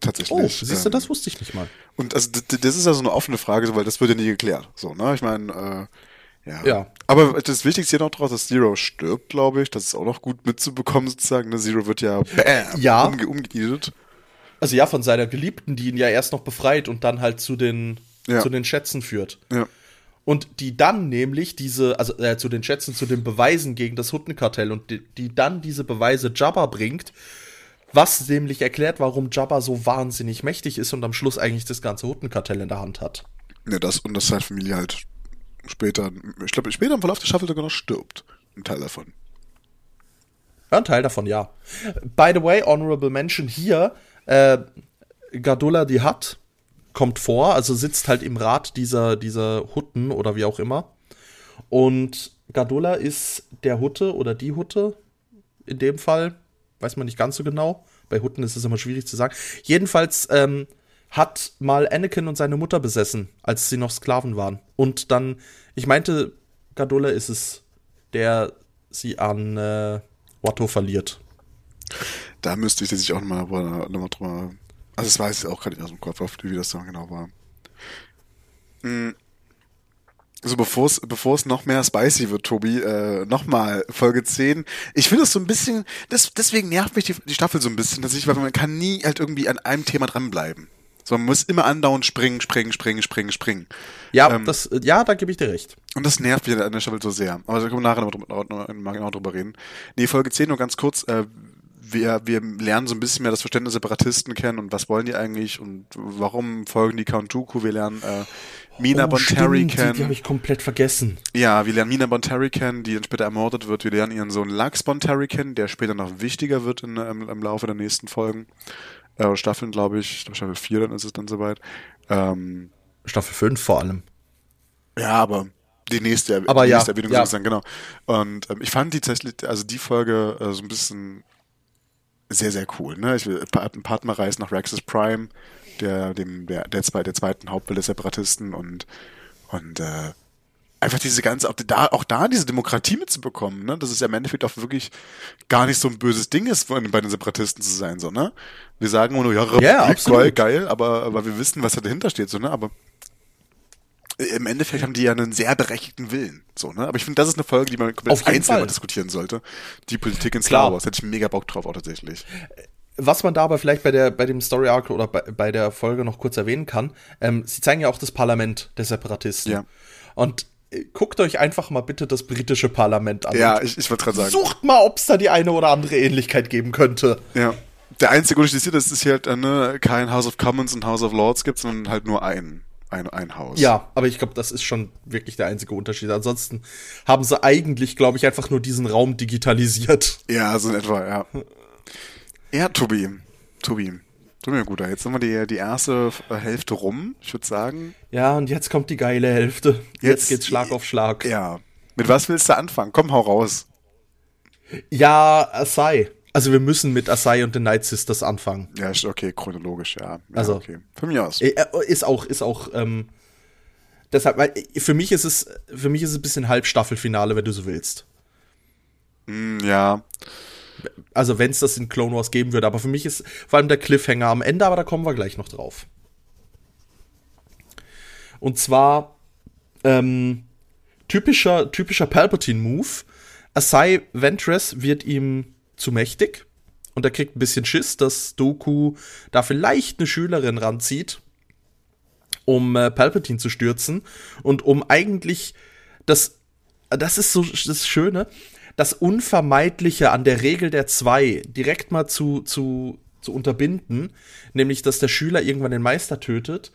tatsächlich. Oh, siehst du, ähm, das wusste ich nicht mal. Und also das ist ja so eine offene Frage, weil das wird ja nie geklärt. So, ne? Ich meine, äh, ja. ja. Aber das Wichtigste hier noch draus, dass Zero stirbt, glaube ich. Das ist auch noch gut mitzubekommen, sozusagen. Ne? Zero wird ja, bam, ja. umge umgeedet. Also ja, von seiner Geliebten, die ihn ja erst noch befreit und dann halt zu den, ja. zu den Schätzen führt. Ja. Und die dann nämlich diese, also äh, zu den Schätzen, zu den Beweisen gegen das Huttenkartell und die, die dann diese Beweise Jabba bringt, was nämlich erklärt, warum Jabba so wahnsinnig mächtig ist und am Schluss eigentlich das ganze Huttenkartell in der Hand hat. Ja, das und dass seine Familie halt später, ich glaube, später im Verlauf der Staffel sogar noch stirbt. Ein Teil davon. Ja, ein Teil davon, ja. By the way, Honorable Mention hier, äh, Gadula die hat, kommt vor, also sitzt halt im Rat dieser, dieser Hutten oder wie auch immer. Und Gadula ist der Hutte oder die Hutte in dem Fall, weiß man nicht ganz so genau. Bei Hutten ist es immer schwierig zu sagen. Jedenfalls ähm, hat mal Anakin und seine Mutter besessen, als sie noch Sklaven waren. Und dann, ich meinte, Gadula ist es, der sie an äh, Watto verliert. Da müsste ich sich auch nochmal noch mal drüber also das weiß ich auch gerade nicht aus dem Kopf, wie das dann genau war. Mhm. Also bevor es noch mehr spicy wird, Tobi, äh, nochmal Folge 10. Ich finde es so ein bisschen, das, deswegen nervt mich die, die Staffel so ein bisschen, dass ich, weil man kann nie halt irgendwie an einem Thema dranbleiben. So, man muss immer andauernd springen, springen, springen, springen, springen. Ja, ähm, das, ja, da gebe ich dir recht. Und das nervt mich an der Staffel so sehr. Aber da können wir nachher noch, noch, noch, noch genau drüber reden. Nee, Folge 10 nur ganz kurz. Äh, wir, wir lernen so ein bisschen mehr das Verständnis der Separatisten kennen und was wollen die eigentlich und warum folgen die Count Dooku. Wir lernen äh, Mina oh, Bonteri kennen. Die, die habe ich komplett vergessen. Ja, wir lernen Mina Bonteri kennen, die dann später ermordet wird. Wir lernen ihren Sohn Lux Bonteri kennen, der später noch wichtiger wird in, im, im Laufe der nächsten Folgen. Äh, Staffeln, glaube ich. Staffel 4, dann ist es dann soweit. Ähm, Staffel 5 vor allem. Ja, aber die nächste, aber die ja, nächste Erwähnung ja. sozusagen, genau. Und ähm, ich fand die tatsächlich, also die Folge äh, so ein bisschen sehr, sehr cool. Ne? Ich will ein Partnerreis nach Rexus Prime, der, dem, der, der, zwei, der zweiten Hauptbild der Separatisten und, und äh, einfach diese ganze, auch da, auch da diese Demokratie mitzubekommen, ne? dass es ja im Endeffekt auch wirklich gar nicht so ein böses Ding ist, bei den Separatisten zu sein, so, ne? Wir sagen immer nur, ja, ja geil, geil, aber, aber wir wissen, was da dahinter steht, so, ne? Aber im Endeffekt haben die ja einen sehr berechtigten Willen. So, ne? Aber ich finde, das ist eine Folge, die man komplett einzeln diskutieren sollte. Die Politik in Star Wars. Hätte ich mega Bock drauf auch tatsächlich. Was man da aber vielleicht bei, der, bei dem Story Arc oder bei, bei der Folge noch kurz erwähnen kann, ähm, sie zeigen ja auch das Parlament der Separatisten. Ja. Und äh, guckt euch einfach mal bitte das britische Parlament an. Ja, ich, ich wollte gerade sagen. Sucht mal, ob es da die eine oder andere Ähnlichkeit geben könnte. Ja. Der einzige Unterschied ist, dass es hier halt äh, ne, kein House of Commons und House of Lords gibt, sondern halt nur einen ein, ein Haus. Ja, aber ich glaube, das ist schon wirklich der einzige Unterschied. Ansonsten haben sie eigentlich, glaube ich, einfach nur diesen Raum digitalisiert. Ja, so in etwa, ja. Ja, Tobi. Tobi. Tut mir gut, jetzt sind wir die, die erste Hälfte rum, ich würde sagen. Ja, und jetzt kommt die geile Hälfte. Jetzt, jetzt geht's Schlag auf Schlag. Ja. Mit was willst du anfangen? Komm, hau raus. Ja, sei. Also wir müssen mit Asai und den Night Sisters anfangen. Ja, ist okay, chronologisch, ja. ja also okay. Für mich aus. Äh, äh, ist auch, ist auch, ähm, deshalb, weil äh, für mich ist es, für mich ist es ein bisschen Halbstaffelfinale, wenn du so willst. Mm, ja. Also wenn es das in Clone Wars geben würde, aber für mich ist vor allem der Cliffhanger am Ende, aber da kommen wir gleich noch drauf. Und zwar ähm, typischer, typischer Palpatine-Move. Asai Ventress wird ihm zu mächtig und er kriegt ein bisschen Schiss, dass Doku da vielleicht eine Schülerin ranzieht, um äh, Palpatine zu stürzen und um eigentlich das, das ist so das Schöne, das Unvermeidliche an der Regel der zwei direkt mal zu, zu, zu unterbinden, nämlich dass der Schüler irgendwann den Meister tötet,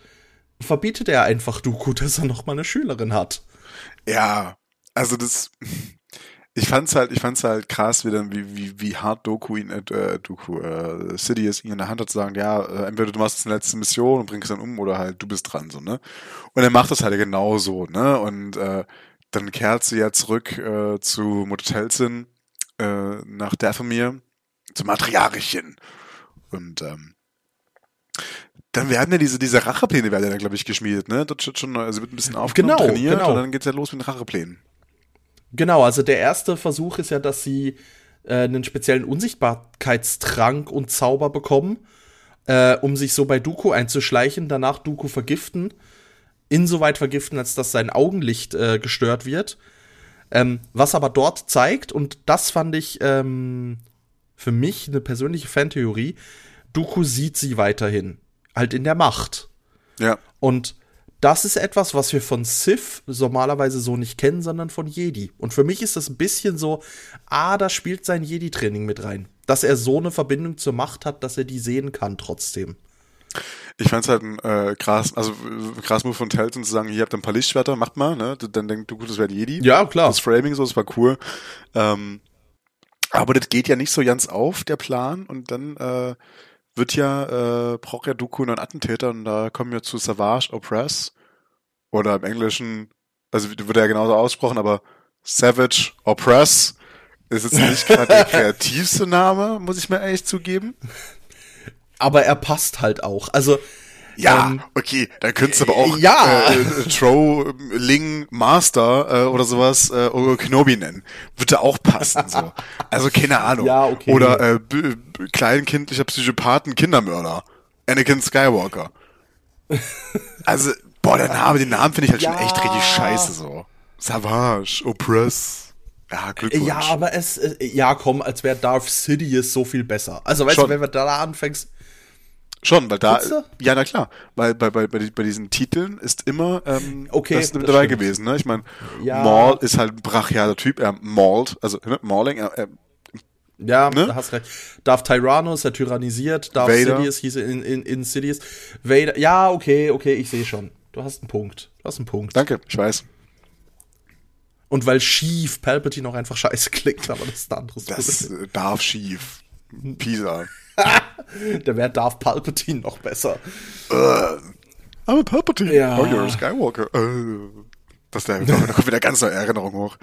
verbietet er einfach Doku, dass er noch mal eine Schülerin hat. Ja, also das ich fand's halt, ich fand's halt krass, wie dann, wie, wie, wie hart Doku ihn, äh, Doku, äh, Sidious ihn in der Hand hat zu sagen, ja, äh, entweder du machst jetzt eine letzte Mission und bringst dann um oder halt du bist dran, so, ne? Und er macht das halt genau so, ne? Und, äh, dann kehrt sie ja zurück, äh, zu Mutter äh, nach Dathomir, zum Matriarchchen. Und, ähm, dann werden ja diese, diese Rachepläne werden ja dann, glaube ich, geschmiedet, ne? Dort wird schon, also wird ein bisschen aufgenommen, genau, trainiert genau. und dann geht's ja los mit den Racheplänen. Genau, also der erste Versuch ist ja, dass sie äh, einen speziellen Unsichtbarkeitstrank und Zauber bekommen. äh, um sich so bei Dooku einzuschleichen, danach Dooku vergiften, insoweit vergiften, als dass sein Augenlicht äh, gestört wird. Ähm, was aber dort zeigt, und das fand ich ähm, für mich eine persönliche Fantheorie, Dooku sieht sie weiterhin. Halt in der Macht. Ja. Und das ist etwas, was wir von Sith normalerweise so nicht kennen, sondern von Jedi. Und für mich ist das ein bisschen so, ah, da spielt sein Jedi-Training mit rein. Dass er so eine Verbindung zur Macht hat, dass er die sehen kann trotzdem. Ich fand's halt ein äh, krass, also krass Move von Telton zu sagen, hier habt ihr ein paar Lichtschwerter, macht mal, ne? Dann denkt du, gut, das wäre Jedi. Ja, klar. Das Framing so, das war cool. Ähm, aber das geht ja nicht so ganz auf, der Plan. Und dann äh, wird ja, äh, braucht ja Dooku einen Attentäter und da kommen wir zu Savage Oppress. Oder im Englischen, also wird ja genauso ausgesprochen, aber Savage Oppress ist jetzt nicht gerade der kreativste Name, muss ich mir ehrlich zugeben. Aber er passt halt auch. Also, Ja, Ähm, okay, dann könntest du aber auch ja. äh, äh, Tro, Ling, Master äh, oder sowas äh, oder Kenobi nennen. Würde auch passen so. Also keine Ahnung. Ja, okay. Oder äh, kleinkindlicher Psychopathen, Kindermörder. Anakin Skywalker. Also, boah, der Name, den Namen finde ich halt schon Ja. echt richtig scheiße so. Savage, Oppress. Ja, Glückwunsch. ja, aber es, äh, ja, komm, als wäre Darth Sidious so viel besser. Also, weißt Schon. du, wenn wir da anfängst, Schon, weil da, du? ja, na klar, weil bei, bei, bei, die- bei diesen Titeln ist immer ähm, Okay, das mit das dabei stimmt. gewesen. Ne? Ich meine, Ja. Maul ist halt ein brachialer Typ, er mault, also ne, Mauling, er, er, Ja, Ne? du hast recht. Darth Tyrannus, er tyrannisiert, Darth Vader. Sidious hieß er in, in, in Sidious. Vader, ja, okay, okay, ich sehe schon. Du hast einen Punkt. Du hast einen Punkt. danke, ich weiß. Und weil schief Palpatine auch einfach scheiße klingt, aber das ist ein anderes Das Problem. darf schief. Pisa. Da wäre Darth Palpatine noch besser. Aber Palpatine, Ja. oh, you're a Skywalker. Äh, das der, da kommt wieder ganz neue Erinnerung hoch.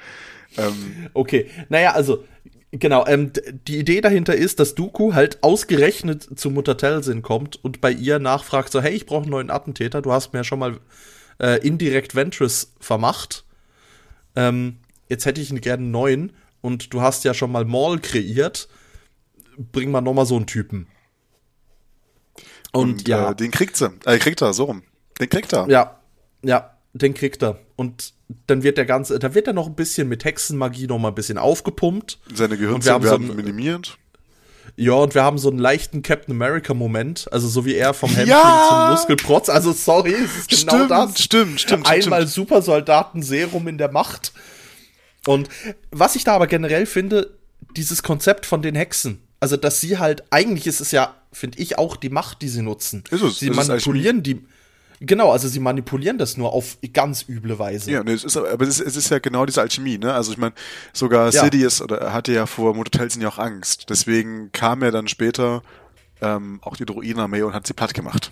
Ähm, Okay, naja, also, genau, ähm, die Idee dahinter ist, dass Dooku halt ausgerechnet zu Mutter Telsin kommt und bei ihr nachfragt, so, hey, ich brauche einen neuen Attentäter, du hast mir ja schon mal äh, indirekt Ventress vermacht. Ähm, jetzt hätte ich gerne einen neuen und du hast ja schon mal Maul kreiert. Bring mal noch mal so einen Typen. Und, und ja, äh, den kriegt sie. Äh, kriegt er, so rum. Den kriegt er. ja, ja, den kriegt er. Und dann wird der ganze, da wird er noch ein bisschen mit Hexenmagie noch mal ein bisschen aufgepumpt. Seine Gehirnzellen so werden ein- minimiert. Ja, und wir haben so einen leichten Captain America-Moment, also so wie er vom Händchen Ja! zum Muskelprotz. Also sorry, es ist genau Stimmt, das. stimmt, stimmt, Einmal stimmt. Supersoldaten-Serum in der Macht. Und was ich da aber generell finde, dieses Konzept von den Hexen. Also, dass sie halt, eigentlich ist es ja, finde ich, auch die Macht, die sie nutzen. Ist es, Sie ist es manipulieren die. Genau, also sie manipulieren das nur auf ganz üble Weise. Ja, nee, es ist, aber es ist, es ist ja genau diese Alchemie, ne? Also ich meine, sogar Ja. Sidious oder er hatte ja vor Mutter Telsin ja auch Angst. Deswegen kam er dann später ähm, auch die Druidenarmee und hat sie platt gemacht.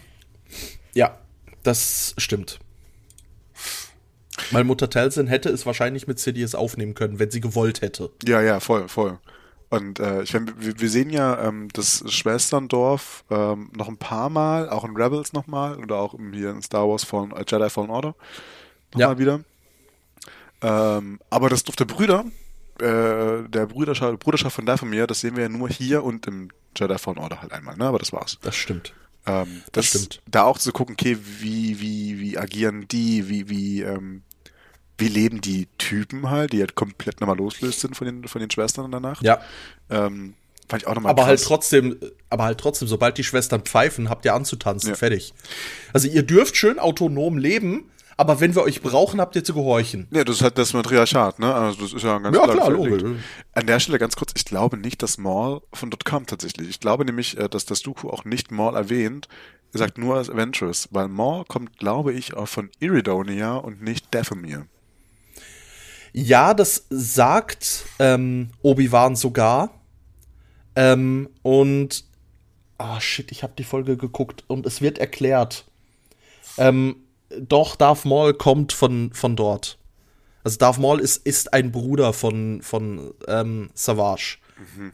Ja, das stimmt. Weil Mutter Telsin hätte es wahrscheinlich mit Sidious aufnehmen können, wenn sie gewollt hätte. Ja, ja, voll, voll. Und äh, ich meine, wir, wir sehen ja ähm, das Schwesterndorf ähm, noch ein paar Mal, auch in Rebels nochmal oder auch im, hier in Star Wars Fallen, äh, Jedi Fallen Order nochmal Ja. wieder. Ähm, aber das Dorf der Brüder, äh, der Brüderschaft, Bruderschaft von da von mir, das sehen wir ja nur hier und im Jedi Fallen Order halt einmal, ne? Aber das war's. Das stimmt. Ähm, Das das stimmt. Da auch zu gucken, okay, wie, wie, wie agieren die, wie, wie, ähm, wie leben die Typen halt, die halt komplett nochmal loslöst sind von den, von den Schwestern danach. Ja. Ähm, fand ich auch nochmal Aber halt krass. trotzdem, aber halt trotzdem, sobald die Schwestern pfeifen, habt ihr anzutanzen. Ja. Fertig. Also ihr dürft schön autonom leben, aber wenn wir euch brauchen, habt ihr zu gehorchen. Ja, das ist halt das Matriarchat, ne? Also das ist ja ein ganz Ja, klar klar, logisch. An der Stelle ganz kurz, ich glaube nicht, dass Maul von dort kam tatsächlich. Ich glaube nämlich, äh, dass das Dooku auch nicht Maul erwähnt. Er sagt nur als Ventress, weil Maul kommt, glaube ich, auch von Iridonia und nicht Dathomir. Ja, das sagt ähm, Obi-Wan sogar. Ähm, und ah shit, ich habe die Folge geguckt und es wird erklärt. Ähm, doch, Darth Maul kommt von, von dort. Also Darth Maul ist, ist ein Bruder von, von ähm, Savage.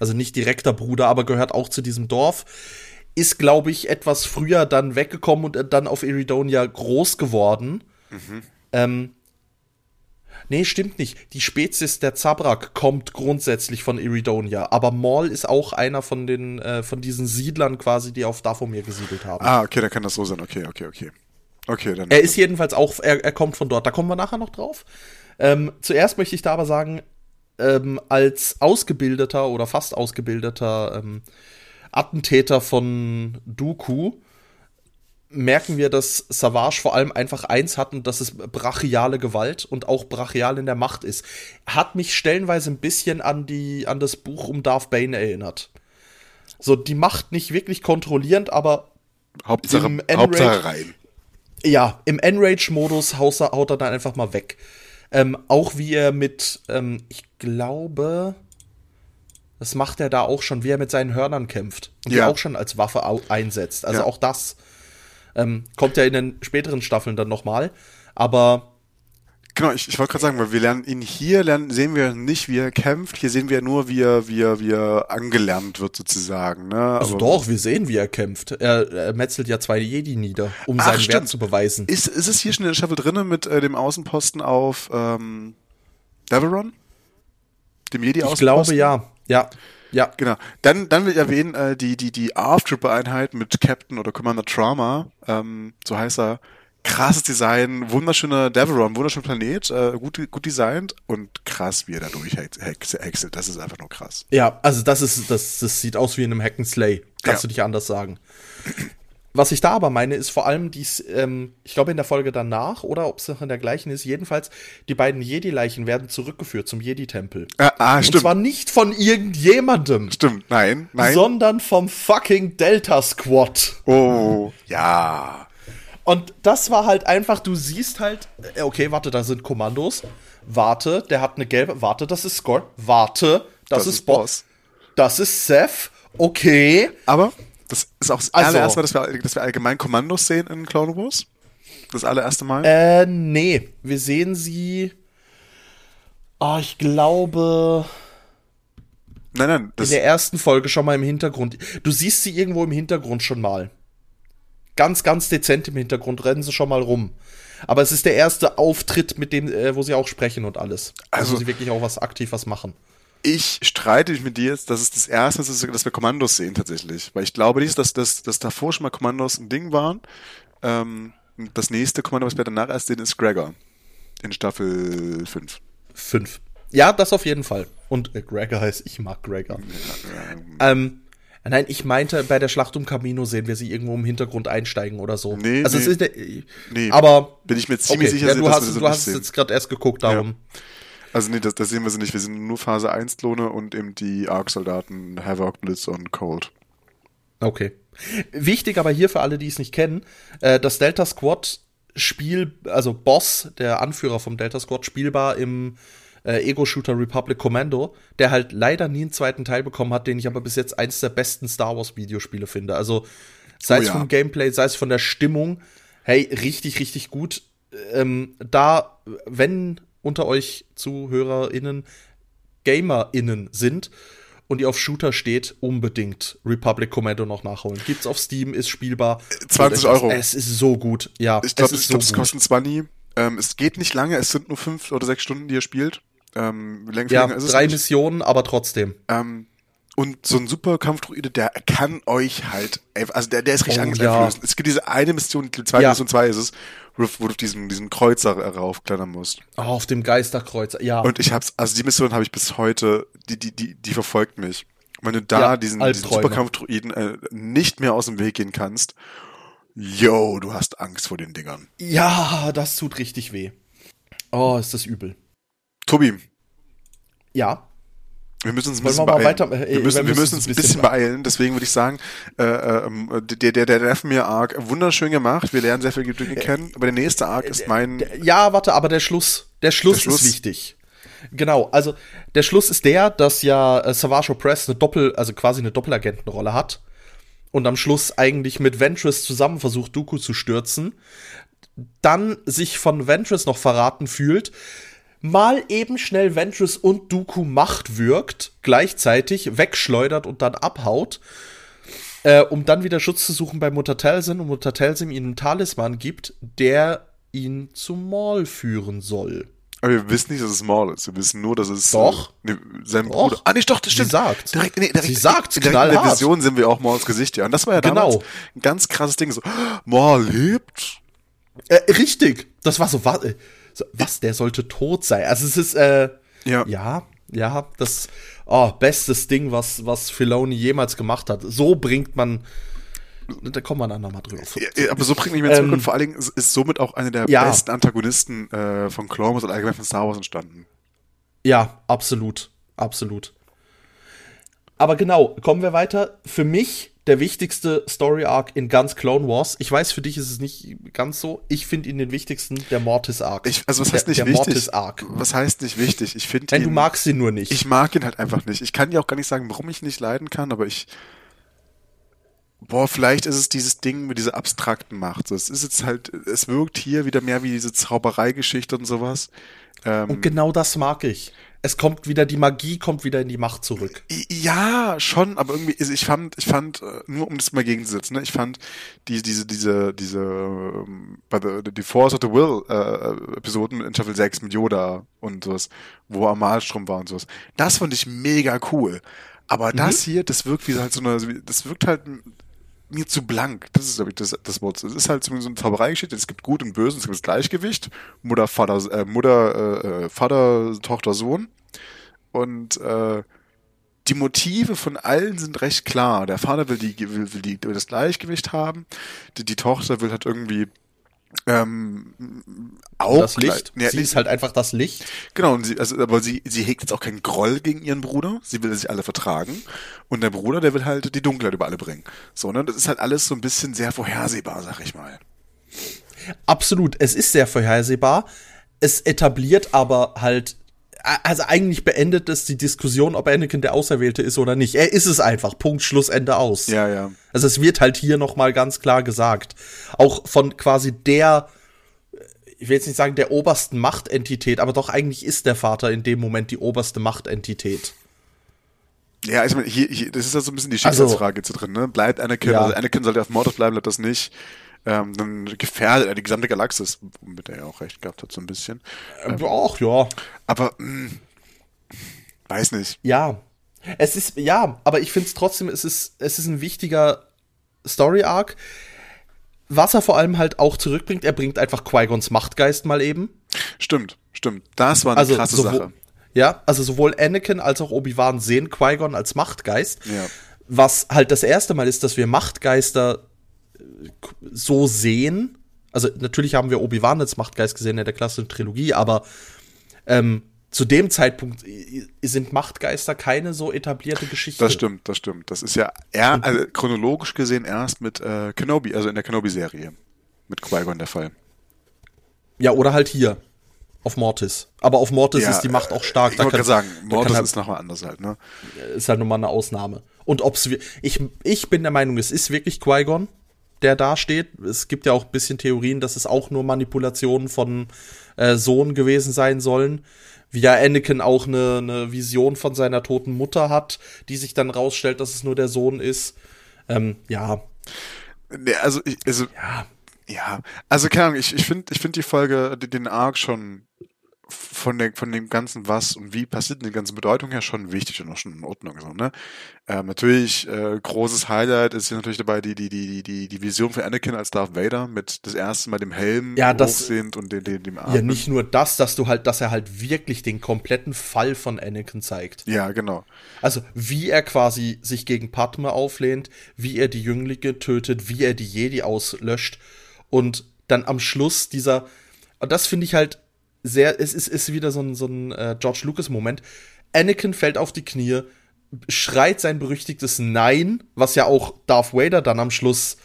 Also nicht direkter Bruder, aber gehört auch zu diesem Dorf. Ist, glaube ich, etwas früher dann weggekommen und dann auf Iridonia groß geworden. Ähm, Nee, stimmt nicht. Die Spezies der Zabrak kommt grundsätzlich von Iridonia, aber Maul ist auch einer von den äh, von diesen Siedlern quasi, die auf Dathomir gesiedelt haben. Ah, okay, dann kann das so sein. Okay, okay, okay. Okay, dann. Er ist jedenfalls auch, er, er kommt von dort. Da kommen wir nachher noch drauf. Ähm, zuerst möchte ich da aber sagen, ähm, als ausgebildeter oder fast ausgebildeter ähm, Attentäter von Dooku merken wir, dass Savage vor allem einfach eins hat und das ist brachiale Gewalt und auch brachial in der Macht ist. Hat mich stellenweise ein bisschen an die an das Buch um Darth Bane erinnert. So die Macht nicht wirklich kontrollierend, aber Hauptsache, Hauptsache rein. Ja, im Enrage-Modus haut, haut er dann einfach mal weg. Ähm, auch wie er mit, ähm, ich glaube, das macht er da auch schon, wie er mit seinen Hörnern kämpft. Und ja. die auch schon als Waffe einsetzt. Also ja. auch das ähm, kommt ja in den späteren Staffeln dann nochmal. Aber Genau, ich, ich wollte gerade sagen, weil wir lernen ihn hier, lernen, sehen wir nicht, wie er kämpft. Hier sehen wir nur, wie er, wie er, wie er angelernt wird sozusagen. Ne? Also Aber doch, wir sehen, wie er kämpft. Er, er metzelt ja zwei Jedi nieder, um Ach, seinen stimmt. Wert zu beweisen. Ist, ist es hier schon in der Staffel drinne mit äh, dem Außenposten auf ähm, Deveron? Dem Jedi-Außenposten? Ich glaube ja, ja. Ja. Genau. Dann, dann will ich erwähnen, äh, die, die, die ARF-Trooper-Einheit mit Captain oder Commander Trauma, ähm, so heißt er, krasses Design, wunderschöner Deveron, wunderschöner Planet, äh, gut, gut designt und krass, wie er da durchhäckselt. Das ist einfach nur krass. Ja, also das ist, das, das sieht aus wie in einem Hack and Slay. Kannst ja. du nicht anders sagen. Was ich da aber meine, ist vor allem dies, ähm, ich glaube in der Folge danach oder ob es noch in der gleichen ist, jedenfalls, die beiden Jedi-Leichen werden zurückgeführt zum Jedi-Tempel. Ah, ah, stimmt. Und zwar nicht von irgendjemandem. Stimmt, nein, nein. Sondern vom fucking Delta Squad. Oh, ja. Und das war halt einfach, du siehst halt, äh, okay, warte, da sind Kommandos. Warte, der hat eine gelbe. Warte, das ist Score. Warte, das, das ist, ist Boss. Das ist Seth. Okay. Aber das ist auch das also, allererste Mal, dass wir, dass wir allgemein Kommandos sehen in Clone Wars. Das allererste Mal. Äh, nee. Wir sehen sie. Oh, ich glaube. Nein, nein. in der ersten Folge schon mal im Hintergrund. Du siehst sie irgendwo im Hintergrund schon mal ganz, ganz dezent im Hintergrund, rennen sie schon mal rum. Aber es ist der erste Auftritt, mit dem, äh, wo sie auch sprechen und alles. Also, also sie wirklich auch was aktiv was machen. Ich streite mich mit dir jetzt, dass es das erste ist, dass wir Kommandos sehen tatsächlich. Weil ich glaube nicht, dass, dass, dass davor schon mal Kommandos ein Ding waren. Ähm, das nächste Kommando, was wir danach erst sehen, ist Gregor. In Staffel 5. 5. Ja, das auf jeden Fall. Und äh, Gregor heißt, ich mag Gregor. Ja, ähm, Nein, ich meinte, bei der Schlacht um Camino sehen wir sie irgendwo im Hintergrund einsteigen oder so. Nee, also nee. Es ist, äh, nee, aber bin ich mir ziemlich okay, sicher, ja, du dass hast, du hast sehen. jetzt gerade erst geguckt darum. Ja. Also nee, das, das sehen wir sie nicht. Wir sind nur Phase 1 Klone und eben die Arc-Soldaten Havoc, Blitz und Cold. Okay. Wichtig aber hier für alle, die es nicht kennen, äh, das Delta Squad Spiel, also Boss, der Anführer vom Delta Squad, spielbar im äh, Ego-Shooter Republic Commando, der halt leider nie einen zweiten Teil bekommen hat, den ich aber bis jetzt eins der besten Star Wars-Videospiele finde. Also sei oh, es ja. vom Gameplay, sei es von der Stimmung, hey, richtig, richtig gut. Ähm, da, wenn unter euch ZuhörerInnen GamerInnen sind und ihr auf Shooter steht, unbedingt Republic Commando noch nachholen. Gibt's auf Steam, ist spielbar. 20 Euro. Es ist so gut, ja. Ich glaube, es, glaub, es kostet 20. Ähm, es geht nicht lange, es sind nur fünf oder sechs Stunden, die ihr spielt. Ähm, länger, ja, länger drei Missionen, aber trotzdem. Ähm, und so ein super Kampfdruide, der kann euch halt, also der, der ist richtig oh, angsteinflößend. Ja. Es gibt diese eine Mission, die zweite ja. Mission zwei ist es, wo, du auf diesen, diesen Kreuzer raufklettern musst. Oh, auf dem Geisterkreuzer, ja. Und ich hab's, also die Mission habe ich bis heute, die, die, die, die verfolgt mich. Wenn du da ja, diesen, diesen Superkampfdruiden äh, nicht mehr aus dem Weg gehen kannst, yo, du hast Angst vor den Dingern. Ja, das tut richtig weh. Oh, ist das übel. Tobi. Ja. Wir müssen uns ein bisschen beeilen. Weiter, äh, wir müssen, wir müssen uns ein bisschen beeilen. Deswegen würde ich sagen, äh, äh, der, der, der Dathomir Arc, wunderschön gemacht. Wir lernen sehr viel Dinge kennen. Aber der nächste Arc ist mein. Ja, warte, aber der Schluss. Der Schluss, der Schluss ist wichtig. Genau, also der Schluss ist der, dass ja äh, Savage Press eine Doppel, also quasi eine Doppelagentenrolle hat und am Schluss eigentlich mit Ventress zusammen versucht, Dooku zu stürzen, dann sich von Ventress noch verraten fühlt, mal eben schnell Ventress und Dooku Macht wirkt, gleichzeitig wegschleudert und dann abhaut, äh, um dann wieder Schutz zu suchen bei Mutter Talsin und Mutter Talsin ihm einen Talisman gibt, der ihn zu Maul führen soll. Aber wir wissen nicht, dass es Maul ist. Wir wissen nur, dass es Doch. Ne, sein Doch. Bruder. Ah, nicht doch, das stimmt. Sie sagt. Direkt, nee, direkt, Sie sagt in, direkt in der. Vision sehen wir auch Mauls Gesicht, ja. Und das war ja damals Genau. ein ganz krasses Ding. So, Maul lebt. Äh, richtig. Das war so, äh, so, was, der sollte tot sein. Also es ist, äh, Ja. ja, ja, das, oh, bestes Ding, was, was Filoni jemals gemacht hat. So bringt man, da kommen wir dann nochmal drüber. Ja, Aber so bringt mich mehr zurück Ähm, und vor allen Dingen ist, ist somit auch einer der Ja. besten Antagonisten äh, von Clone Wars und allgemein von Star Wars entstanden. Ja, absolut, absolut. Aber genau, kommen wir weiter. Für mich der wichtigste Story Arc in ganz Clone Wars. Ich weiß, für dich ist es nicht ganz so. Ich finde ihn den wichtigsten, der Mortis Arc. Ich, also was heißt der, nicht der wichtig? Mortis Arc. Was heißt nicht wichtig? Ich finde Nein, ihn. du magst ihn nur nicht. Ich mag ihn halt einfach nicht. Ich kann dir auch gar nicht sagen, warum ich ihn nicht leiden kann, aber ich. Boah, vielleicht ist es dieses Ding mit dieser abstrakten Macht. So, es ist jetzt halt, es wirkt hier wieder mehr wie diese Zaubereigeschichte und sowas. Ähm, Und genau das mag ich. Es kommt wieder, die Magie kommt wieder in die Macht zurück. Ja, schon, aber irgendwie, ich fand, ich fand, äh, nur um das mal gegenzusetzen, ne, ich fand die, diese, diese, diese, ähm, bei the, die Force of the Will äh, Episoden in Staffel 6 mit Yoda und sowas, wo Amalstrom war und sowas, das fand ich mega cool. Aber das hier, das wirkt wie halt so eine, das wirkt halt mir zu blank. Das ist, glaube ich, das, das Wort. Es ist halt so eine Zaubereigeschichte. Es gibt Gut und Böse, es gibt das Gleichgewicht. Mutter, Vater, äh, Mutter, äh, Vater, Tochter, Sohn. Und äh, die Motive von allen sind recht klar. Der Vater will, die, will, will, die, will das Gleichgewicht haben. Die, die Tochter will halt irgendwie ähm, auch das Licht. gleich- sie Ja, ist halt einfach das Licht. Genau, sie, also, aber sie, sie hegt jetzt auch keinen Groll gegen ihren Bruder. Sie will sich alle vertragen. Und der Bruder, der will halt die Dunkelheit über alle bringen. So, ne? Das ist halt alles so ein bisschen sehr vorhersehbar, sag ich mal. Absolut. Es ist sehr vorhersehbar. Es etabliert aber halt, also eigentlich beendet es die Diskussion, ob Anakin der Auserwählte ist oder nicht. Er ist es einfach. Punkt, Schluss, Ende aus. Ja, ja. Also es wird halt hier noch mal ganz klar gesagt. Auch von quasi der, ich will jetzt nicht sagen der obersten Machtentität, aber doch eigentlich ist der Vater in dem Moment die oberste Machtentität. Ja, ich meine, hier, hier, das ist ja so ein bisschen die Also- Schicksalsfrage jetzt drin, ne? Bleibt Anakin, Ja. also Anakin sollte auf Mortis bleiben, bleibt das nicht. Ähm, dann gefährdet er die gesamte Galaxis, womit er ja auch recht gehabt hat, so ein bisschen. Ähm, Ach ja, Aber, mh, weiß nicht. ja. Es ist, ja, aber ich finde es trotzdem, es ist, es ist ein wichtiger Story-Arc. Was er vor allem halt auch zurückbringt, er bringt einfach Qui-Gons Machtgeist mal eben. Stimmt, stimmt. Das war eine Also krasse sowohl, Sache. Ja, also sowohl Anakin als auch Obi-Wan sehen Qui-Gon als Machtgeist. Ja. Was halt das erste Mal ist, dass wir Machtgeister äh, so sehen. Also natürlich haben wir Obi-Wan als Machtgeist gesehen in der klassischen Trilogie, aber ähm, zu dem Zeitpunkt äh, sind Machtgeister keine so etablierte Geschichte. Das stimmt, das stimmt. Das ist ja eher, also chronologisch gesehen erst mit äh, Kenobi, also in der Kenobi-Serie. Mit Qui-Gon der Fall. Ja, oder halt hier. Auf Mortis. Aber auf Mortis Ja, ist die Macht auch stark. Ich wollte gerade sagen, Mortis halt- ist nochmal anders halt, ne? ist halt nun mal eine Ausnahme. Und ob's ich ich bin der Meinung, es ist wirklich Qui-Gon, der da steht. Es gibt ja auch ein bisschen Theorien, dass es auch nur Manipulationen von äh, Sohn gewesen sein sollen. Wie ja Anakin auch eine, eine Vision von seiner toten Mutter hat, die sich dann rausstellt, dass es nur der Sohn ist. Ähm, ja, also, ich, also, ja, ja. Also, keine Ahnung, ich, ich finde ich find die Folge, die- den Arc schon von, der, von dem ganzen Was und wie passiert in der ganzen Bedeutung her schon wichtig und auch schon in Ordnung. So, ne? ähm, natürlich, äh, großes Highlight ist hier natürlich dabei die, die, die, die, die Vision von Anakin als Darth Vader mit das erste Mal dem Helm Ja, das- hochsehend und dem, dem, dem Arm. ja, nicht nur das, dass du halt, dass er halt wirklich den kompletten Fall von Anakin zeigt. Ja, genau. Also, wie er quasi sich gegen Padme auflehnt, wie er die Jünglinge tötet, wie er die Jedi auslöscht und dann am Schluss dieser, und das finde ich halt sehr, es ist, ist wieder so ein, so ein äh, George Lucas-Moment. Anakin fällt auf die Knie, schreit sein berüchtigtes Nein, was ja auch Darth Vader dann am Schluss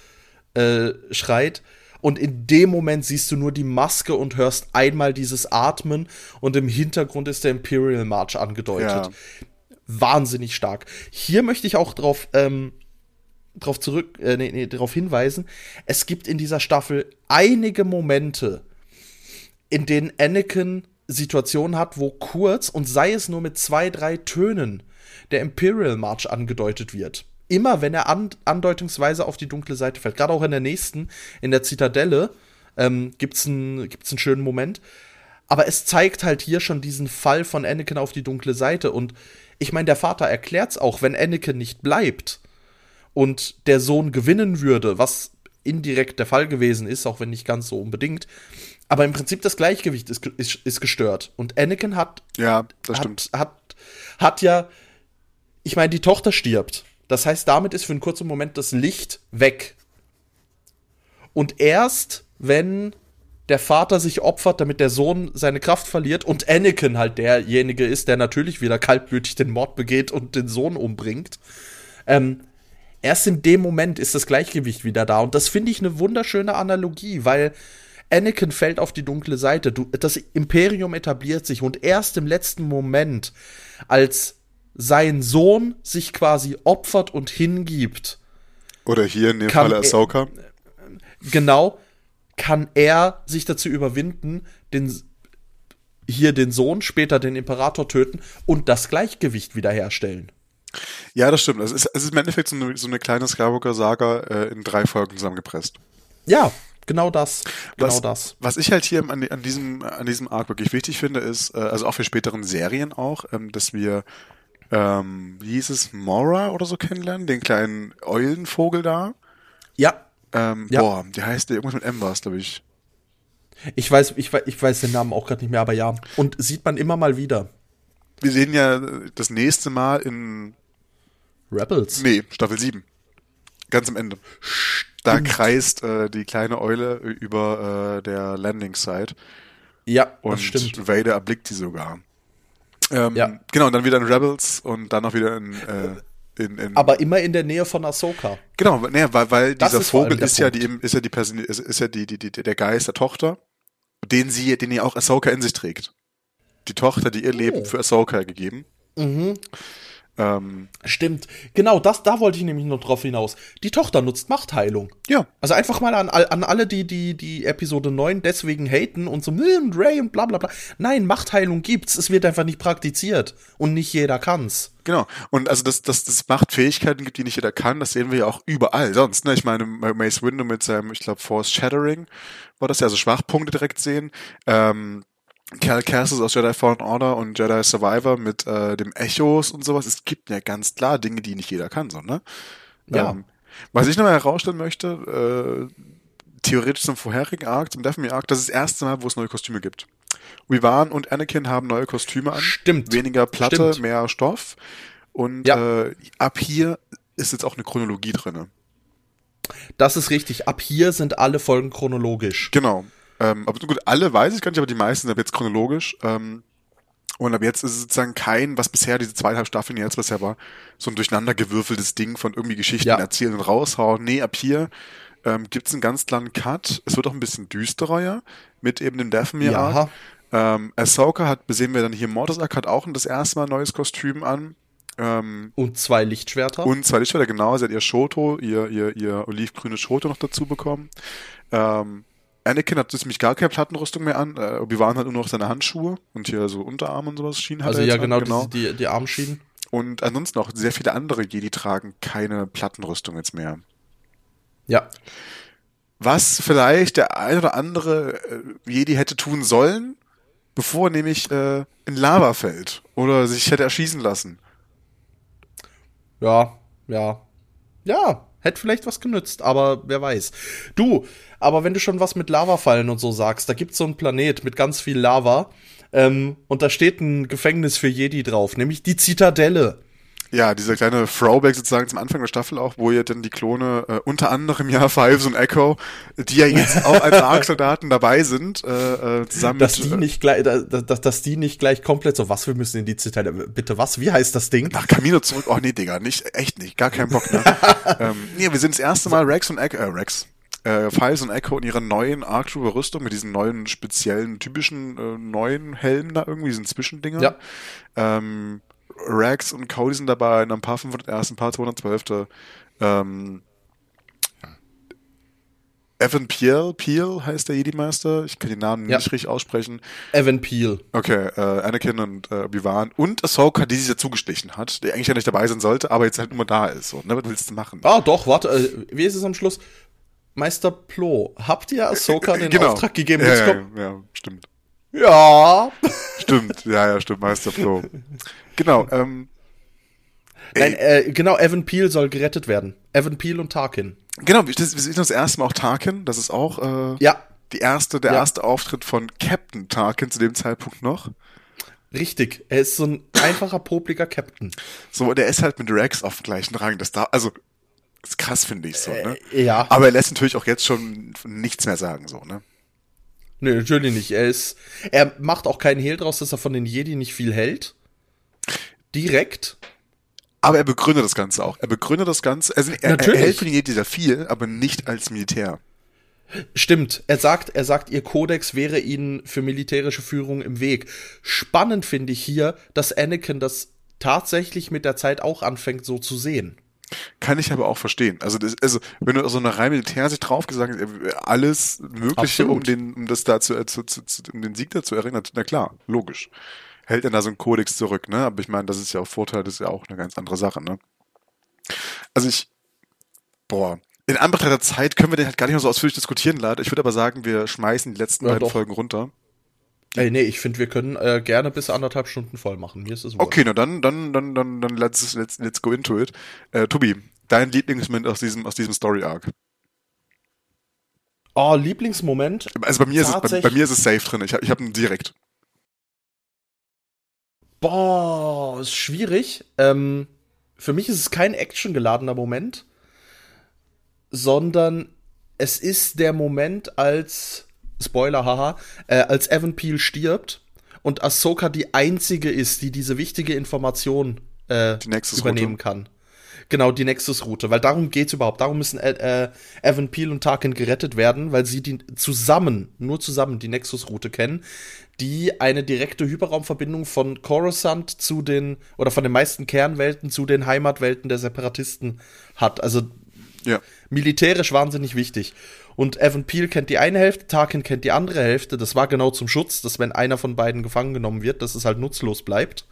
äh, schreit. Und in dem Moment siehst du nur die Maske und hörst einmal dieses Atmen und im Hintergrund ist der Imperial March angedeutet Ja. wahnsinnig stark. Hier möchte ich auch drauf, ähm, drauf zurück, äh, nee, nee, darauf hinweisen. Es gibt in dieser Staffel einige Momente, in denen Anakin Situationen hat, wo kurz und sei es nur mit zwei, drei Tönen der Imperial March angedeutet wird. Immer wenn er an, andeutungsweise auf die dunkle Seite fällt. Gerade auch in der nächsten, in der Zitadelle, ähm, gibt's einen, gibt's einen schönen Moment. aber es zeigt halt hier schon diesen Fall von Anakin auf die dunkle Seite. Und ich meine, der Vater erklärt's auch, wenn Anakin nicht bleibt und der Sohn gewinnen würde, was indirekt der Fall gewesen ist, auch wenn nicht ganz so unbedingt. Aber im Prinzip das Gleichgewicht ist, ist, ist gestört. Und Anakin hat, Ja, das hat, stimmt. hat, hat ja, ich meine, die Tochter stirbt. Das heißt, damit ist für einen kurzen Moment das Licht weg. Und erst, wenn der Vater sich opfert, damit der Sohn seine Kraft verliert und Anakin halt derjenige ist, der natürlich wieder kaltblütig den Mord begeht und den Sohn umbringt, ähm, erst in dem Moment ist das Gleichgewicht wieder da. Und das finde ich eine wunderschöne Analogie, weil Anakin fällt auf die dunkle Seite. Du, das Imperium etabliert sich und erst im letzten Moment, als sein Sohn sich quasi opfert und hingibt, Oder hier in dem Kann Falle er- Ahsoka. genau, kann er sich dazu überwinden, den, hier den Sohn, später den Imperator töten und das Gleichgewicht wiederherstellen. Ja, das stimmt. Es ist, es ist im Endeffekt so eine, so eine kleine Skywalker-Saga äh, in drei Folgen zusammengepresst. Ja, genau das. Genau was, das. Was ich halt hier an, an, diesem, an diesem Arc wirklich wichtig finde, ist, äh, also auch für späteren Serien auch, ähm, dass wir, ähm, wie hieß es, Mora oder so kennenlernen, den kleinen Eulenvogel da. Ja, Ähm, Ja. Boah, der heißt der irgendwas mit M war glaube ich. ich weiß, ich, weiß- ich weiß den Namen auch gerade nicht mehr, aber ja. Und sieht man immer mal wieder. Wir sehen ja das nächste Mal in, Rebels. nee, Staffel 7. Ganz am Ende. Da kreist äh, die kleine Eule über äh, der Landing Site. Ja, Und das stimmt. Vader erblickt sie sogar. Ähm, Ja. Genau, und dann wieder in Rebels und dann auch wieder in, äh, in, in Aber immer in der Nähe von Ahsoka. genau, nee, weil, weil Das dieser ist Vogel ist ja die ist ja die Person ist, ist ja die, die, die der Geist der Tochter, den sie den ja auch Ahsoka in sich trägt. Die Tochter, die ihr Leben Oh. für Ahsoka gegeben. Mhm. Ähm, Stimmt. Genau, das, da wollte ich nämlich noch drauf hinaus. Die Tochter nutzt Machtheilung. ja, Also einfach mal an, an alle, die, die die Episode 9 deswegen haten und so, "Hm, und Ray und bla bla bla. Nein, Machtheilung gibt's. Es wird einfach nicht praktiziert. Und nicht jeder kann's. Genau. Und also, dass dass das macht Fähigkeiten gibt, die nicht jeder kann, das sehen wir ja auch überall sonst. Ne? Ich meine, Mace Windu mit seinem, ich glaube, Force Shattering war das ja, also Schwachpunkte direkt sehen. Ähm, Cal Kestis aus Jedi Fallen Order und Jedi Survivor mit äh, dem Echos und sowas. Es gibt ja ganz klar Dinge, die nicht jeder kann, so, ne? Ja. Ähm, was ich nochmal herausstellen möchte, äh, theoretisch zum vorherigen Arc, zum Death Me Arc, das ist das erste Mal, wo es neue Kostüme gibt. Obi-Wan und Anakin haben neue Kostüme an. Stimmt. Weniger Platte, Stimmt. mehr Stoff. Und Ja. äh, ab hier ist jetzt auch eine Chronologie drinne. Das ist richtig. Ab hier sind alle Folgen chronologisch. Genau. Ähm, aber gut, alle weiß ich gar nicht, aber die meisten sind ab jetzt chronologisch. Ähm, und ab jetzt ist es sozusagen kein, was bisher diese zweieinhalb Staffeln jetzt bisher war, so ein durcheinandergewürfeltes Ding von irgendwie Geschichten Ja. erzählen und raushauen. Nee, ab hier ähm, gibt's einen ganz klaren Cut. Es wird auch ein bisschen düsterer ja, mit eben dem Daphne Ja. Arc. Ähm, Ahsoka hat, sehen wir dann hier Mortis Arc, hat auch das erste Mal ein neues Kostüm an. Ähm, Und zwei Lichtschwerter. und zwei Lichtschwerter, genau, sie hat ihr Shoto, ihr, ihr, ihr olivgrünes Shoto noch dazu bekommen. Ähm, Anakin hat ziemlich gar keine Plattenrüstung mehr an. Äh, Obi-Wan hat nur noch seine Handschuhe und hier so Unterarm und sowas Schienen hat also er ja, jetzt genau, an, genau. Die, die Armschienen. Und ansonsten auch sehr viele andere Jedi tragen keine Plattenrüstung jetzt mehr. Ja. Was vielleicht der ein oder andere äh, Jedi hätte tun sollen, bevor er nämlich äh, in Lava fällt oder sich hätte erschießen lassen. Ja, ja. Ja, hätte vielleicht was genützt, aber wer weiß. Du, aber wenn du schon was mit Lavafallen und so sagst, da gibt's so einen Planet mit ganz viel Lava ähm, und da steht ein Gefängnis für Jedi drauf, nämlich die Zitadelle. Ja, dieser kleine Throwback sozusagen zum Anfang der Staffel auch, wo ja dann die Klone, äh, unter anderem ja Fives und Echo, die ja jetzt auch als Arc-Soldaten dabei sind, äh, äh, zusammen Dass mit, die nicht gleich, dass, dass, dass die nicht gleich komplett so, was, wir müssen in die Zitadelle. Bitte was? Wie heißt das Ding? nach Camino zurück. Oh nee, Digga, nicht, echt nicht, gar keinen Bock, ne? ähm, nee, wir sind das erste Mal Rex und Echo, äh, Rex, äh, Fives und Echo in ihrer neuen arc rüstung mit diesen neuen speziellen, typischen, äh, neuen Helmen da irgendwie, diesen Zwischendinger. Ja. Ähm, Rex und Cody sind dabei, in ein paar 501, ein paar 212. Ähm, Evan Peel, Peel heißt der Jedi-Meister. Ich kann den Namen Ja. nicht richtig aussprechen. Evan Peel. Okay, äh, Anakin und äh, Obi-Wan und Ahsoka, die sich dazu gestichen hat, die eigentlich ja nicht dabei sein sollte, aber jetzt halt nur da ist. So, ne? Was willst du machen? Ah, doch, warte, äh, wie ist es am Schluss? Meister Plo, habt ihr Ahsoka den Genau. Auftrag gegeben? Ja, ja, ja, stimmt. Ja. Stimmt, ja, ja, stimmt, Meister Flo. Genau, ähm. Nein, äh, genau, Evan Peel soll gerettet werden. Evan Peel und Tarkin. Genau, wir sehen das erste Mal auch Tarkin, das ist auch äh, Ja, die erste, der Ja. erste Auftritt von Captain Tarkin zu dem Zeitpunkt noch. richtig. Er ist so ein einfacher, popliger Captain. So, der ist halt mit Rex auf dem gleichen Rang. Das da, also, ist krass, finde ich so, ne? Äh, ja. Aber er lässt natürlich auch jetzt schon nichts mehr sagen, so, ne? Nö, natürlich nicht. Er ist, er macht auch keinen Hehl draus, dass er von den Jedi nicht viel hält. Direkt. Aber er begründet das Ganze auch. Er begründet das Ganze, also er, er hält von den Jedi sehr viel, aber nicht als Militär. Stimmt. Er sagt, er sagt, ihr Kodex wäre ihnen für militärische Führung im Weg. Spannend finde ich hier, dass Anakin das tatsächlich mit der Zeit auch anfängt, so zu sehen. Kann ich aber auch verstehen. Also, das, also wenn du so einer rein Militärsicht drauf gesagt hast, äh, alles Mögliche, Absolut. um den, um das da zu, äh, zu, zu, zu um den Sieg da zu erinnern, na klar, logisch. Hält dann da so ein Kodex zurück, ne? Aber ich meine, das ist ja auch Vorteil, das ist ja auch eine ganz andere Sache, ne? Also ich, boah, in Anbetracht der Zeit können wir den halt gar nicht mehr so ausführlich diskutieren, leider. Ich würde aber sagen, wir schmeißen die letzten Ja, beiden doch. Folgen runter. Ey, nee, ich finde, wir können äh, gerne bis anderthalb Stunden voll machen. Mir ist es. Okay, na dann, dann, dann, dann, dann let's, let's, let's go into it. Äh, Tobi, dein Lieblingsmoment aus diesem, aus diesem Story Arc. Oh, Lieblingsmoment. Also bei mir ist es, bei, bei mir ist es safe drin. Ich habe ich hab ihn direkt. Boah, ist schwierig. Ähm, für mich ist es kein actiongeladener Moment, sondern es ist der Moment, als Spoiler, haha, äh, als Evan Peel stirbt und Ahsoka die einzige ist, die diese wichtige Information äh, übernehmen kann. Genau, die Nexus-Route, weil darum geht's überhaupt. Darum müssen äh, äh, Evan Peel und Tarkin gerettet werden, weil sie die zusammen, nur zusammen die Nexus-Route kennen, die eine direkte Hyperraumverbindung von Coruscant zu den, oder von den meisten Kernwelten zu den Heimatwelten der Separatisten hat. Also Ja. militärisch wahnsinnig wichtig. Und Evan Peel kennt die eine Hälfte, Tarkin kennt die andere Hälfte. Das war genau zum Schutz, dass wenn einer von beiden gefangen genommen wird, dass es halt nutzlos bleibt.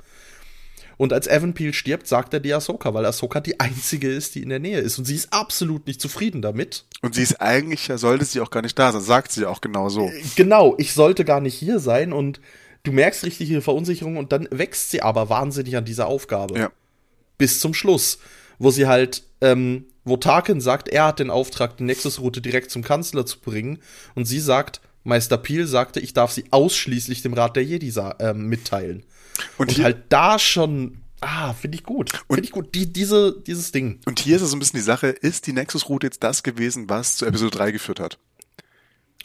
Und als Evan Peel stirbt, sagt er die Ahsoka, weil Ahsoka die einzige ist, die in der Nähe ist. Und sie ist absolut nicht zufrieden damit. Und sie ist eigentlich, ja, sollte sie auch gar nicht da sein, sagt sie auch genau so. Genau, ich sollte gar nicht hier sein und du merkst richtig ihre Verunsicherung und dann wächst sie aber wahnsinnig an dieser Aufgabe. Ja. Bis zum Schluss, wo sie halt, ähm, wo Tarkin sagt, er hat den Auftrag, die Nexus-Route direkt zum Kanzler zu bringen und sie sagt, Meister Peel sagte, ich darf sie ausschließlich dem Rat der Jedi ähm, mitteilen. Und Und, halt da schon, ah, finde ich gut. Und- Finde ich gut, die, diese, dieses Ding. Und hier ist es so ein bisschen die Sache, ist die Nexus-Route jetzt das gewesen, was zu Episode 3 geführt hat?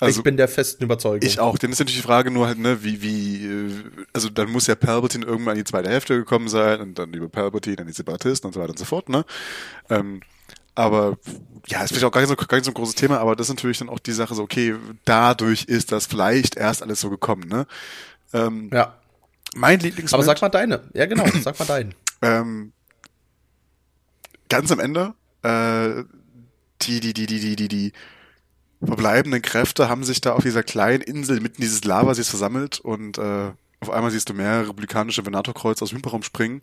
Also ich bin der festen Überzeugung. ich auch. Dann ist natürlich die Frage nur halt, ne, wie, wie, äh, also dann muss ja Palpatine irgendwann in die zweite Hälfte gekommen sein und dann über Palpatine, dann die Separatisten und so weiter und so fort, ne? Ähm, aber ja, ist vielleicht auch gar nicht, so, gar nicht so ein großes Thema, aber das ist natürlich dann auch die Sache so, okay, dadurch ist das vielleicht erst alles so gekommen, ne? Ähm, Ja. mein Lieblingsmoment. Aber sag mal deine. Ja, genau, sag mal deinen. Ähm, ganz am Ende, äh, die, die, die, die, die, die, die verbleibenden Kräfte haben sich da auf dieser kleinen Insel mitten dieses Lavasees versammelt und äh, auf einmal siehst du mehrere republikanische Venator-Kreuze aus dem Hyperraum springen.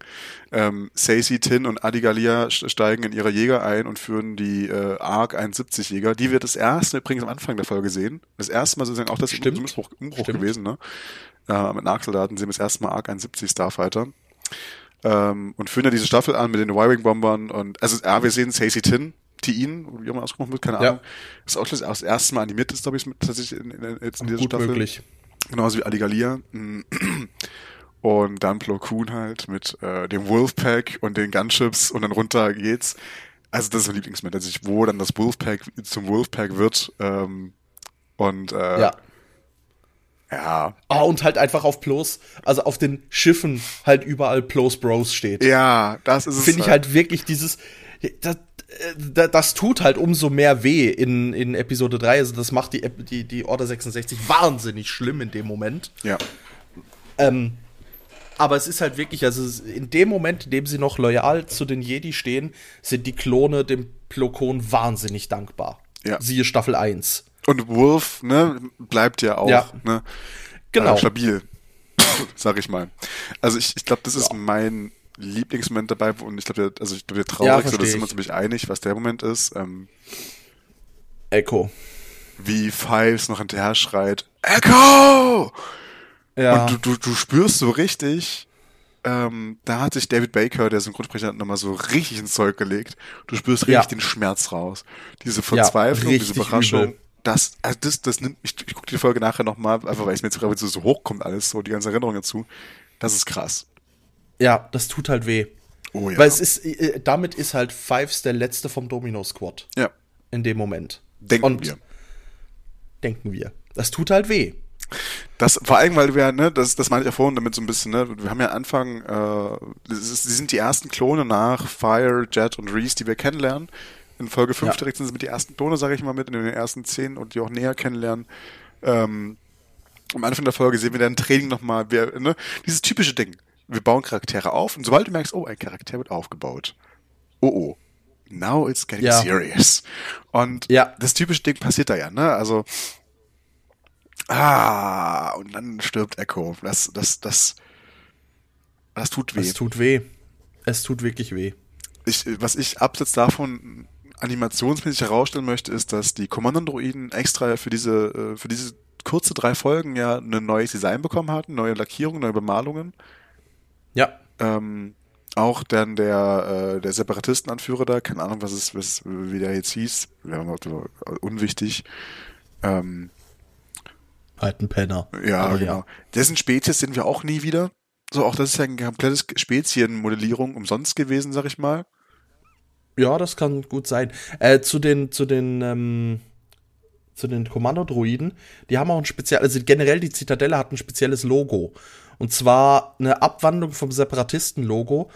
Ähm, Sacy, Tin und Adigalia st- steigen in ihre Jäger ein und führen die äh, ARC 71 Jäger. Die wird das erste übrigens am Anfang der Folge sehen. Das erste Mal sozusagen auch das Stimmt. Umbruch, Umbruch Stimmt. gewesen, ne? Äh, mit Nachsoldaten sehen wir das erste Mal ARC 71 Starfighter ähm, und führen ja diese Staffel an mit den Y-Wing-Bombern und also ja, wir sehen Stacey Tin, Tin, wie auch immer ausgesprochen wird, keine Ja. Ahnung. Das ist auch das, das erste Mal animiert ist, glaube ich, tatsächlich in, in, jetzt in dieser Gut Staffel. möglich. Genauso wie Aligalia. Und dann Plo Koon halt mit äh, dem Wolfpack und den Gunships und dann runter geht's. Also das ist mein Lieblingsmoment, dass ich, wo dann das Wolfpack zum Wolfpack wird. Ähm, und äh, Ja. ja, Ah, und halt einfach auf Plos, also auf den Schiffen halt überall Plos Bros steht. ja, das ist es. Finde ich halt wirklich dieses. Das, das tut halt umso mehr weh in, in Episode 3. Also, das macht die, die, die Order 66 wahnsinnig schlimm in dem Moment. Ja, Ähm, aber es ist halt wirklich, also in dem Moment, in dem sie noch loyal zu den Jedi stehen, sind die Klone dem Plokon wahnsinnig dankbar. Ja. Siehe Staffel 1. Und Wolf, ne, bleibt ja auch, Ja. ne, Genau. äh, stabil, sag ich mal. Also ich, ich glaube, das ist mein Lieblingsmoment dabei und ich glaube, der- also ich glaube, der traurigste, versteh da sind wir ich. uns ziemlich einig, was der Moment ist, ähm, Echo. wie Fives noch hinterher schreit, Echo! Ja. Und du, du, du spürst so richtig, ähm, da hat sich David Baker, der Synchronsprecher, nochmal so richtig ins Zeug gelegt. Du spürst richtig ja. den Schmerz raus. Diese Verzweiflung, ja, diese Überraschung. Übel. Das, also das, das nimmt mich, ich gucke die Folge nachher nochmal, einfach weil es mir jetzt gerade so hochkommt alles, so die ganze Erinnerung dazu. Das ist krass. Ja, das tut halt weh. Oh ja. Weil es ist, äh, damit ist halt Fives der letzte vom Domino Squad. Ja. In dem Moment. Denken Und wir. Denken wir. Das tut halt weh. Das, vor allem, weil wir, ne, das, das meine ich ja vorhin damit so ein bisschen, ne, wir haben ja Anfang, äh, ist, die sind die ersten Klone nach Fire, Jet und Reese, die wir kennenlernen. In Folge 5 ja. direkt sind sie mit die ersten Klone, sage ich mal, mit in den ersten 10 und die auch näher kennenlernen. Ähm, am Anfang der Folge sehen wir dann Training nochmal, wer, ne, dieses typische Ding. Wir bauen Charaktere auf und sobald du merkst, oh, ein Charakter wird aufgebaut. Oh, oh. Now it's getting ja. serious. Und ja. das typische Ding passiert da ja, ne? Also, Ah, und dann stirbt Echo. Das, das, das, das tut weh. Es tut weh. Es tut wirklich weh. Ich, was ich abseits davon animationsmäßig herausstellen möchte, ist, dass die Kommandandroiden extra für diese, äh, für diese kurze drei Folgen ja ein neues Design bekommen hatten, neue Lackierungen, neue Bemalungen. Ja. Ähm, auch dann der, äh, der Separatistenanführer da, keine Ahnung, was es, was, wie der jetzt hieß, unwichtig. Ähm, Halt ein Penner. Ja, Aber genau. Ja. Dessen Spezies sind wir auch nie wieder. So, auch das ist ja ein komplettes Spezienmodellierung umsonst gewesen, sag ich mal. Ja, das kann gut sein. Äh, zu den, zu den, ähm, zu den Kommandodroiden, die haben auch ein spezielles, also generell die Zitadelle hat ein spezielles Logo. Und zwar eine Abwandlung vom Separatisten-Logo,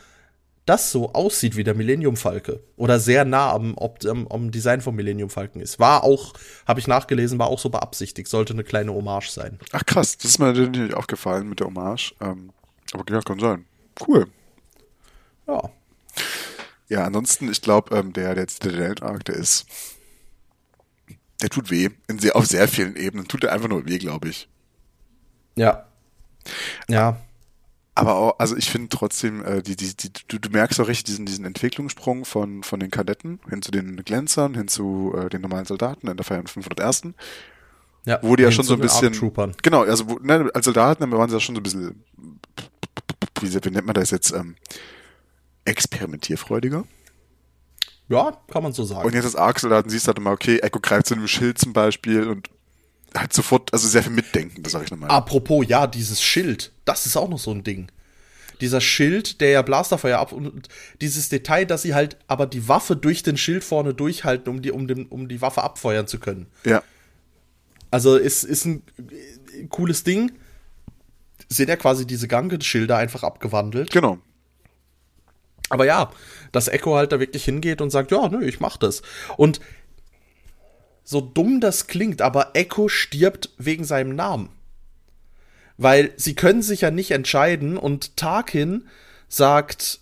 das so aussieht wie der Millennium Falke oder sehr nah am, am, am Design vom Millennium Falken ist. War auch, habe ich nachgelesen, war auch so beabsichtigt, sollte eine kleine Hommage sein. Ach krass, das ist mir natürlich nicht aufgefallen mit der Hommage. Ähm, aber ja, kann sein. Cool. Ja. Ja, ansonsten, ich glaube, ähm, der, der Citadel-Arc, der ist, der tut weh. In sehr, auf sehr vielen Ebenen. Tut er einfach nur weh, glaube ich. Ja. Ja. Aber auch, also ich finde trotzdem, äh, die, die, die, du, du merkst auch richtig diesen, diesen Entwicklungssprung von, von den Kadetten hin zu den Glänzern, hin zu äh, den normalen Soldaten in der Feier 501. Ja, wo die ja schon so ein bisschen. Genau, also wo, ne, als Soldaten waren sie ja schon so ein bisschen, wie, wie nennt man das jetzt, ähm, experimentierfreudiger. Ja, kann man so sagen. Und jetzt als Arc-Soldaten siehst du halt immer, okay, Echo greift zu einem Schild zum Beispiel und halt sofort, also sehr viel mitdenken, das sag ich nochmal. Apropos, ja, dieses Schild, das ist auch noch so ein Ding. Dieser Schild, der ja Blasterfeuer ab und dieses Detail, dass sie halt aber die Waffe durch den Schild vorne durchhalten, um die, um, den, um die Waffe abfeuern zu können. Ja. Also ist, ist ein cooles Ding. Sind ja quasi diese Gange-Schilder einfach abgewandelt. Genau. Aber ja, dass Echo halt da wirklich hingeht und sagt, ja, nö, ich mach das. Und so dumm das klingt, aber Echo stirbt wegen seinem Namen. Weil sie können sich ja nicht entscheiden und Tarkin sagt,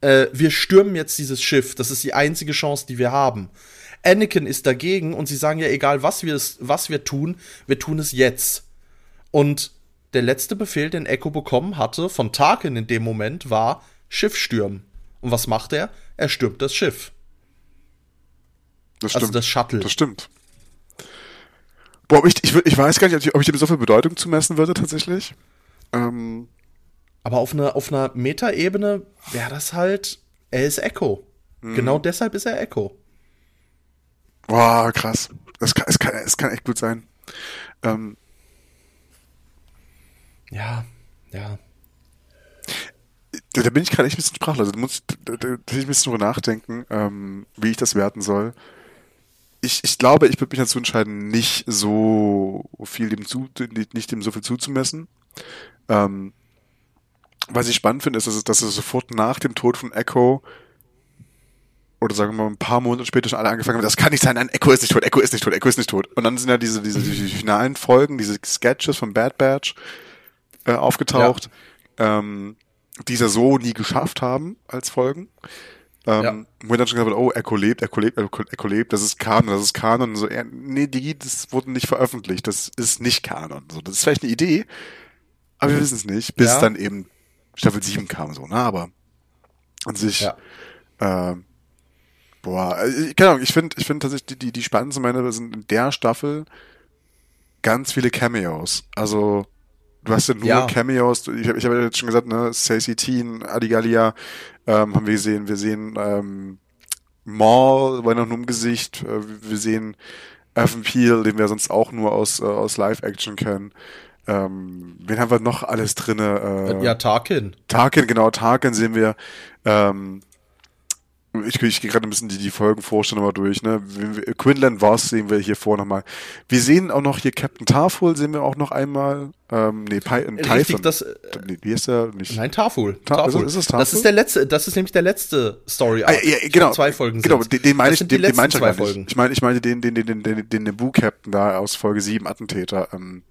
äh, wir stürmen jetzt dieses Schiff, das ist die einzige Chance, die wir haben. Anakin ist dagegen und sie sagen ja, egal was wir, was wir tun, wir tun es jetzt. Und der letzte Befehl, den Echo bekommen hatte von Tarkin in dem Moment, war Schiff stürmen. Und was macht er? Er stürmt das Schiff. Das also stimmt. Also das Shuttle. Das stimmt. Boah, ich, ich, ich weiß gar nicht, ob ich dem so viel Bedeutung zumessen würde, tatsächlich. Ähm, Aber auf einer auf einer Metaebene wäre das halt, er ist Echo. Mhm. Genau deshalb ist er Echo. Boah, krass. Es kann, es kann, es kann echt gut sein. Ähm, ja, ja. Da, da bin ich gerade echt ein bisschen sprachlos. Da muss da, da, da ich ein bisschen drüber nachdenken, ähm, wie ich das werten soll ich, ich glaube, ich würde mich dazu entscheiden, nicht so viel dem zu, nicht dem so viel zuzumessen. Ähm, was ich spannend finde, ist, dass es, dass es sofort nach dem Tod von Echo oder sagen wir mal ein paar Monate später schon alle angefangen haben, das kann nicht sein, nein, Echo ist nicht tot, Echo ist nicht tot, Echo ist nicht tot. Und dann sind ja diese, diese, diese finalen Folgen, diese Sketches von Bad Batch äh, aufgetaucht, ja. ähm, die es ja so nie geschafft haben als Folgen. Ähm, ja. Wo dann schon gesagt wird, oh, Echo lebt, Echo lebt, Echo lebt, das ist Kanon, das ist Kanon. Und so, ja, nee, die, das wurde nicht veröffentlicht, das ist nicht Kanon. So, das ist vielleicht eine Idee, aber wir wissen es nicht, bis ja. dann eben Staffel 7 kam, so, ne, aber an sich, ja. äh, boah, ich, keine Ahnung, ich finde, ich finde tatsächlich, die, die, die spannendsten Männer sind in der Staffel ganz viele Cameos. Also, Du hast ja nur Ja. Cameos. Ich habe ich hab ja jetzt schon gesagt, ne, Stacey Teen, Adigalia ähm, haben wir gesehen. Wir sehen ähm, Maul, war noch nur im Gesicht. Äh, wir sehen Evan Peel, den wir sonst auch nur aus, äh, aus Live-Action kennen. Ähm, wen haben wir noch alles drinne? Äh, Ja, Tarkin. Tarkin, genau, Tarkin sehen wir. Ähm, ich, ich gehe gerade ein bisschen die, die Folgen vorstellen nochmal durch. Ne? Quinlan Voss sehen wir hier vor nochmal. Wir sehen auch noch hier Captain Tarful, sehen wir auch noch einmal. Ähm, nee, Pi Richtig, Typhon. das, Nee, wie ist der? Nicht. nein, Tafel. Ta- Tafel. ist es- ist es Das Tafel? ist der letzte, das ist nämlich der letzte Story Ah, ja, genau. Zwei Folgen Genau, den, den meine Das ich, den, den meine ich gar zwei nicht. Folgen. Ich meine, ich meine den, den, den, den, den, den Naboo-Captain da aus Folge 7, Attentäter. Ähm,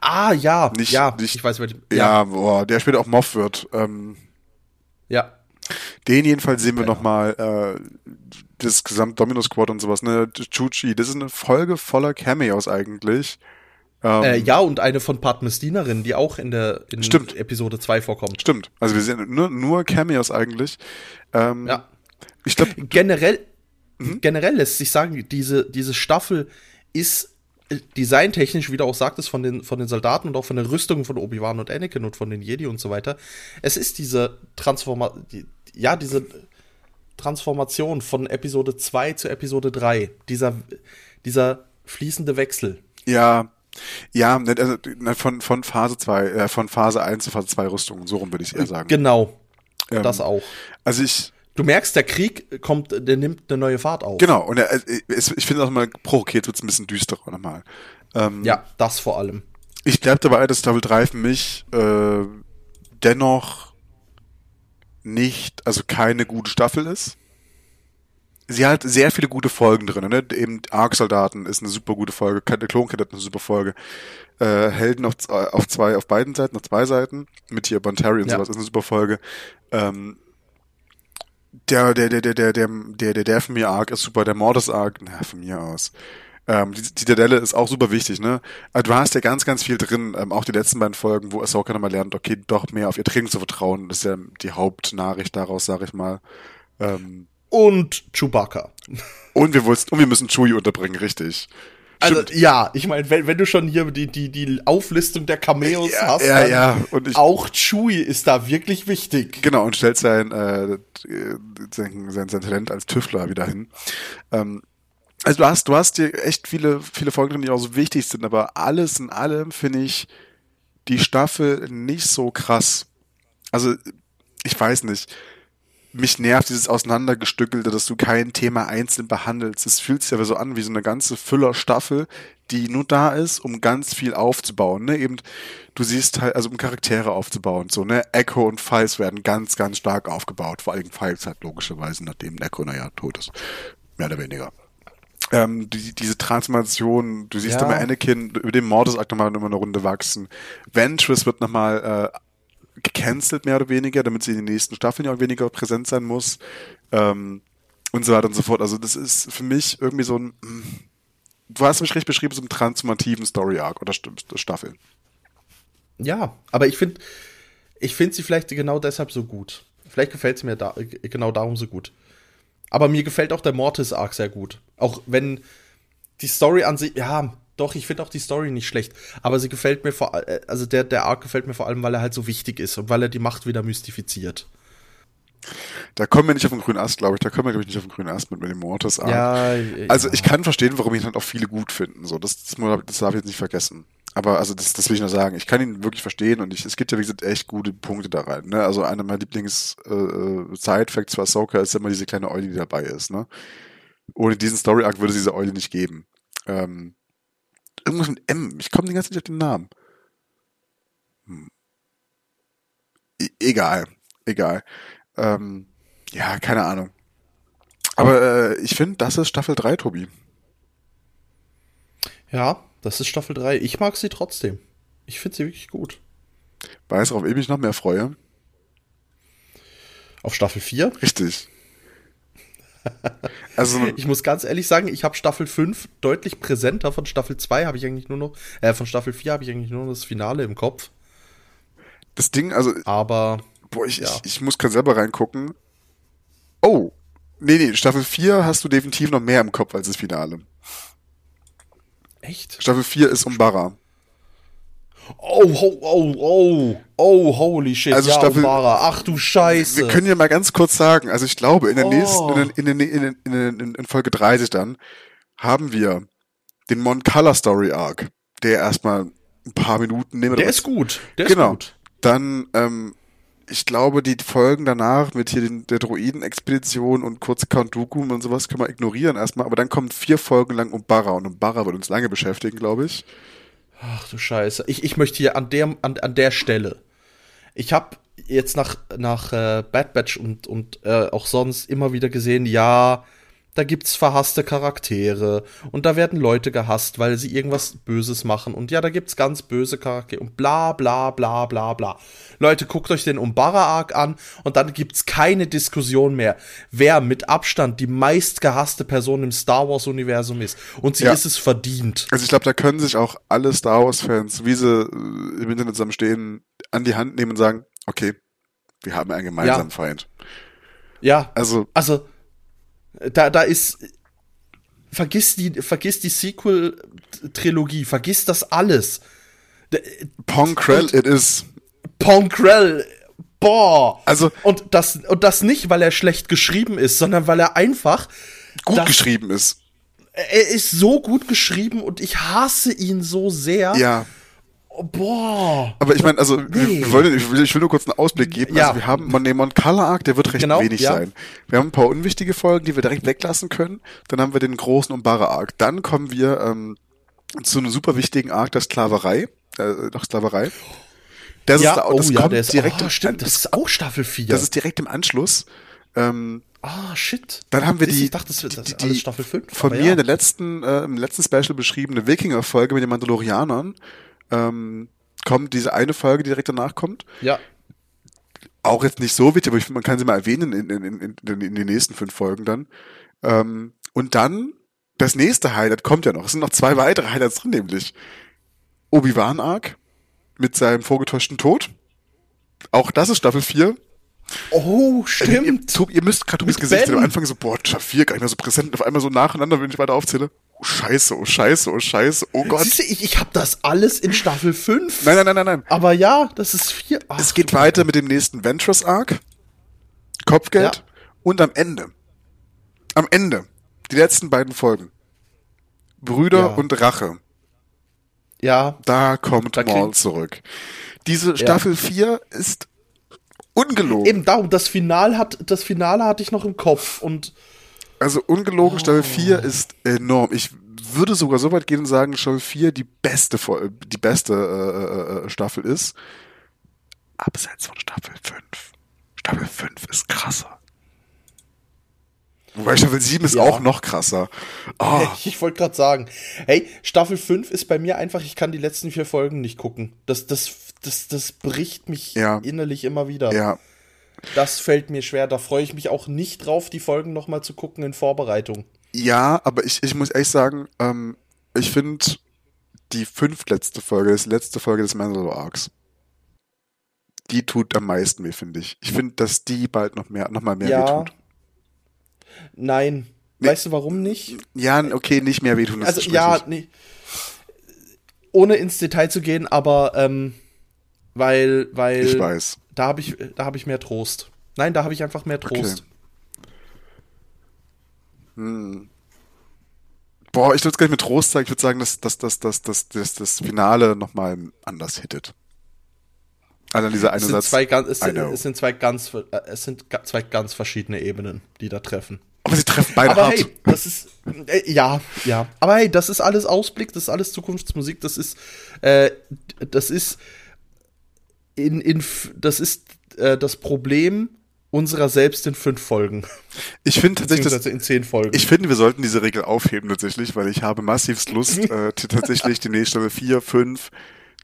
Ah, ja, Nicht- ja, nicht- ich weiß, wer die, ja, ja, boah, der später auch Moff wird. Ähm, ja. Den jedenfalls sehen wir Genau. noch nochmal, äh, das gesamt Domino Squad und sowas, ne? Chuchi, das ist eine Folge voller Cameos eigentlich. Ähm, Äh, ja, und eine von Pat Mestinerin, die auch in der in Stimmt. Episode 2 vorkommt. Stimmt. Also wir sehen nur, nur Cameos eigentlich. Ähm, Ja. Ich glaube, Generell, Mhm. generell lässt sich sagen, diese, diese Staffel ist designtechnisch, wie du auch sagtest, von den, von den Soldaten und auch von der Rüstung von Obi-Wan und Anakin und von den Jedi und so weiter. Es ist diese Transforma die, ja, diese Transformation von Episode 2 zu Episode 3. Dieser, dieser fließende Wechsel. ja, ja, ne, also, ne, von, von Phase 2, äh, von Phase 1 zu Phase 2 Rüstungen, so rum würde ich eher sagen. Genau. Ähm, Das auch. Also ich, Du merkst, der Krieg kommt, der nimmt eine neue Fahrt auf. genau, und er, es, ich finde auch mal, provokiert wird's ein bisschen düsterer nochmal. Ähm, Ja, das vor allem. Ich bleib dabei, dass Staffel 3 für mich äh, dennoch nicht, also keine gute Staffel ist. Sie hat sehr viele gute Folgen drin, ne? Eben Ark-Soldaten ist eine super gute Folge, Kat- Klonkadet ist eine super Folge. Äh, Helden auf, z- auf zwei, auf beiden Seiten, auf zwei Seiten, mit hier Bontari und Ja. sowas, ist eine super Folge. Ähm, der, der, der, der, der, der, der, der, der von mir Arc ist super, der Mordes Arc, na, von mir aus. Ähm, die Zitadelle ist auch super wichtig, ne? Also du hast ja ganz, ganz viel drin, ähm, auch die letzten beiden Folgen, wo Ahsoka nochmal lernt, okay, doch mehr auf ihr Training zu vertrauen. Das ist ja die Hauptnachricht daraus, sag ich mal. Ähm, Und Chewbacca. und wir wollten, und wir müssen Chewie unterbringen, richtig. Also, Stimmt. ja, ich meine, wenn, wenn du schon hier die, die, die Auflistung der Cameos Ja, hast, ja, ja. Und ich, auch Chewie ist da wirklich wichtig. Genau, und stellt sein, äh, sein, sein, sein Talent als Tüftler wieder hin. Ähm, also du hast, du hast dir echt viele, viele Folgen drin, die auch so wichtig sind, aber alles in allem finde ich die Staffel nicht so krass. Also, ich weiß nicht. Mich nervt dieses Auseinandergestückelte, dass du kein Thema einzeln behandelst. Es fühlt sich aber so an wie so eine ganze Füller-Staffel, die nur da ist, um ganz viel aufzubauen. Ne? Eben, du siehst halt, also um Charaktere aufzubauen. So, ne? Echo und Files werden ganz, ganz stark aufgebaut. Vor allem Files halt logischerweise, nachdem Echo, naja, tot ist. Mehr oder weniger. Ähm, die, diese Transformation, du siehst Ja. immer Anakin über den Mordesakt nochmal immer eine Runde wachsen. Ventress wird nochmal äh, gecancelt, mehr oder weniger, damit sie in den nächsten Staffeln ja auch weniger präsent sein muss. Ähm, und so weiter und so fort. Also das ist für mich irgendwie so ein, mm, du hast mich recht beschrieben, so einen transformativen Story-Arc oder St Staffel. Ja, aber ich finde, ich finde sie vielleicht genau deshalb so gut. Vielleicht gefällt sie mir da, genau darum so gut. Aber mir gefällt auch der Mortis-Arc sehr gut. Auch wenn die Story an sich, ja, doch, ich finde auch die Story nicht schlecht. Aber sie gefällt mir vor allem, also der, der Arc gefällt mir vor allem, weil er halt so wichtig ist und weil er die Macht wieder mystifiziert. Da kommen wir nicht auf den grünen Ast, glaube ich. Da kommen wir, glaube ich, nicht auf den grünen Ast mit, mit dem Mortis-Arc. Ja, Also ja. ich kann verstehen, warum ihn halt auch viele gut finden. So, das, das, das darf ich jetzt nicht vergessen. Aber also das, das will ich nur sagen. Ich kann ihn wirklich verstehen und ich, es gibt ja wie gesagt echt gute Punkte da rein. Ne? Also einer meiner Lieblings äh, äh, für Ahsoka ist immer diese kleine Eule, die dabei ist. Ne? Ohne diesen Story-Arc würde es diese Eule nicht geben. Ähm, irgendwas mit M. Ich komme die ganze Zeit nicht auf den Namen. Hm. E egal. Egal. Ähm, ja, keine Ahnung. Aber äh, ich finde, das ist Staffel 3, Tobi. Ja, das ist Staffel 3. Ich mag sie trotzdem. Ich finde sie wirklich gut. Weißt du, worauf ich mich noch mehr freue? Auf Staffel 4? Richtig. Also, Ich muss ganz ehrlich sagen, ich habe Staffel 5 deutlich präsenter. Von Staffel 2 habe ich eigentlich nur noch, äh, von Staffel 4 habe ich eigentlich nur noch das Finale im Kopf. das Ding, also, Aber boah, ich, Ja. ich, ich muss gerade selber reingucken. Oh, nee, nee, Staffel 4 hast du definitiv noch mehr im Kopf als das Finale. echt? Staffel 4 ist Umbara. Oh, oh, oh, oh, oh, holy shit. Also ja, Staffel- Obara. Ach du Scheiße. Wir können ja mal ganz kurz sagen, also ich glaube, in der Oh. nächsten, in, in, in, in, in, Folge 30 dann, haben wir den Mon Color Story Arc, der erstmal ein paar Minuten nehmen der ist gut. Der genau. ist gut. Dann, ähm, ich glaube, die Folgen danach mit hier den, der Droiden-Expedition und kurz Count Dooku und sowas können wir ignorieren erstmal, aber dann kommen vier Folgen lang Umbara und Umbara wird uns lange beschäftigen, glaube ich. Ach du Scheiße. Ich, ich möchte hier an der, an, an der Stelle. Ich habe jetzt nach, nach äh, Bad Batch und, und äh, auch sonst immer wieder gesehen, ja, da gibt's verhasste Charaktere und da werden Leute gehasst, weil sie irgendwas Böses machen und ja, da gibt's ganz böse Charaktere und bla bla bla bla bla. Leute, guckt euch den Umbara-Arc an und dann gibt's keine Diskussion mehr, wer mit Abstand die meist gehasste Person im Star Wars-Universum ist. Und sie Ja. ist es verdient. Also ich glaube, da können sich auch alle Star Wars-Fans, wie sie äh, im Internet zusammenstehen, an die Hand nehmen und sagen, okay, wir haben einen gemeinsamen Ja. Feind. Ja, Also, Also, da, da ist. Vergiss die, vergiss die Sequel-Trilogie, vergiss das alles. Pong Krell, it is. Ponkrell, boah. Also- und das, und das nicht, weil er schlecht geschrieben ist, sondern weil er einfach. Gut das, geschrieben ist. Er ist so gut geschrieben und ich hasse ihn so sehr. Ja. Oh, boah. Aber ich meine, also Nee. wollen, ich, will, ich will nur kurz einen Ausblick geben. Ja. Also wir haben Mon, den Mon Color Arc, der wird recht Genau, wenig ja. sein. Wir haben ein paar unwichtige Folgen, die wir direkt weglassen können. Dann haben wir den großen Umbara Arc. Dann kommen wir ähm, zu einem super wichtigen Arc der Sklaverei. Äh, nach Sklaverei. Das Ja, ist, da- oh das ja, kommt der ist direkt oh, im, stimmt, das ist auch Staffel 4. das ist direkt im Anschluss. Ähm, ah, shit. Dann haben wir Ich die, dachte, das wird die, die, alles Staffel 5. von mir ja. in der letzten, äh, im letzten Special beschriebene Wikinger-Folge mit den Mandalorianern. Ähm, kommt diese eine Folge, die direkt danach kommt. Ja. Auch jetzt nicht so wichtig, aber ich finde, man kann sie mal erwähnen in, in, in, in, in den nächsten fünf Folgen dann. Ähm, und dann, das nächste Highlight kommt ja noch. Es sind noch zwei weitere Highlights drin, nämlich Obi-Wan-Arc mit seinem vorgetäuschten Tod. Auch das ist Staffel 4. Oh, Ihr, stimmt. Tob, ihr müsst gerade Mit Gesicht Ben. am Anfang so, boah, Staffel 4 gar nicht mehr so präsent. Und auf einmal so nacheinander, wenn ich weiter aufzähle. Oh, scheiße, oh, scheiße, oh, scheiße, oh Gott. Siehst du, ich, ich habe das alles in Staffel 5. Nein, nein, nein, nein, nein. Aber ja, das ist vier. Ach, Es geht weiter mit dem nächsten Ventress Arc. Kopfgeld. Ja. Und am Ende. Am Ende. Die letzten beiden Folgen. Brüder Ja. und Rache. Ja, Da kommt Da Maul zurück. Diese Staffel 4 ist ungelogen. eben darum, das Finale hat, das Finale hatte ich noch im Kopf und Also ungelogen, Staffel 4 ist enorm. Ich würde sogar so weit gehen und sagen, Staffel 4 die beste, die beste äh, äh, Staffel ist. Abseits von Staffel 5. Staffel 5 ist krasser. Wobei Staffel 7 ist Ja. auch noch krasser. Oh, ich, ich wollte gerade sagen, hey, Staffel 5 ist bei mir einfach, ich kann die letzten vier Folgen nicht gucken. Das, das, das, das bricht mich Ja. innerlich immer wieder. ja. Das fällt mir schwer. Da freue ich mich auch nicht drauf, die Folgen noch mal zu gucken in Vorbereitung. Ja, aber ich, ich muss ehrlich sagen, ähm, ich finde die fünftletzte Folge, das letzte Folge des Mandalore Arcs, die tut am meisten weh, finde ich. Ich finde, dass die bald noch mehr, noch mal mehr Ja. wehtut. Nein. Weißt du warum nicht? Ja, okay, nicht mehr wehtun. Also ja, nee. Ohne ins Detail zu gehen, aber ähm, weil, weil Ich weiß. Da habe ich, da habe ich mehr Trost. Nein, da habe ich einfach mehr Trost. Boah, ich würde es gar nicht mit Trost sagen. Ich würde sagen, dass, dass, dass, dass, dass, dass das Finale nochmal anders hittet. Allein dieser eine Es sind, Satz. zwei, ganz- es, sind, es sind zwei ganz, äh, es sind zwei ganz verschiedene Ebenen, die da treffen. Aber sie treffen beide Aber hart. hey, das ist äh, ja, ja. Aber hey, das ist alles Ausblick, das ist alles Zukunftsmusik, das ist äh, das ist in, in das ist äh, das Problem unserer selbst in fünf Folgen. Ich finde tatsächlich, das, Beziehungsweise in zehn Folgen. ich finde, wir sollten diese Regel aufheben tatsächlich, weil ich habe massivst Lust, äh, tatsächlich die nächste Staffel 4, 5,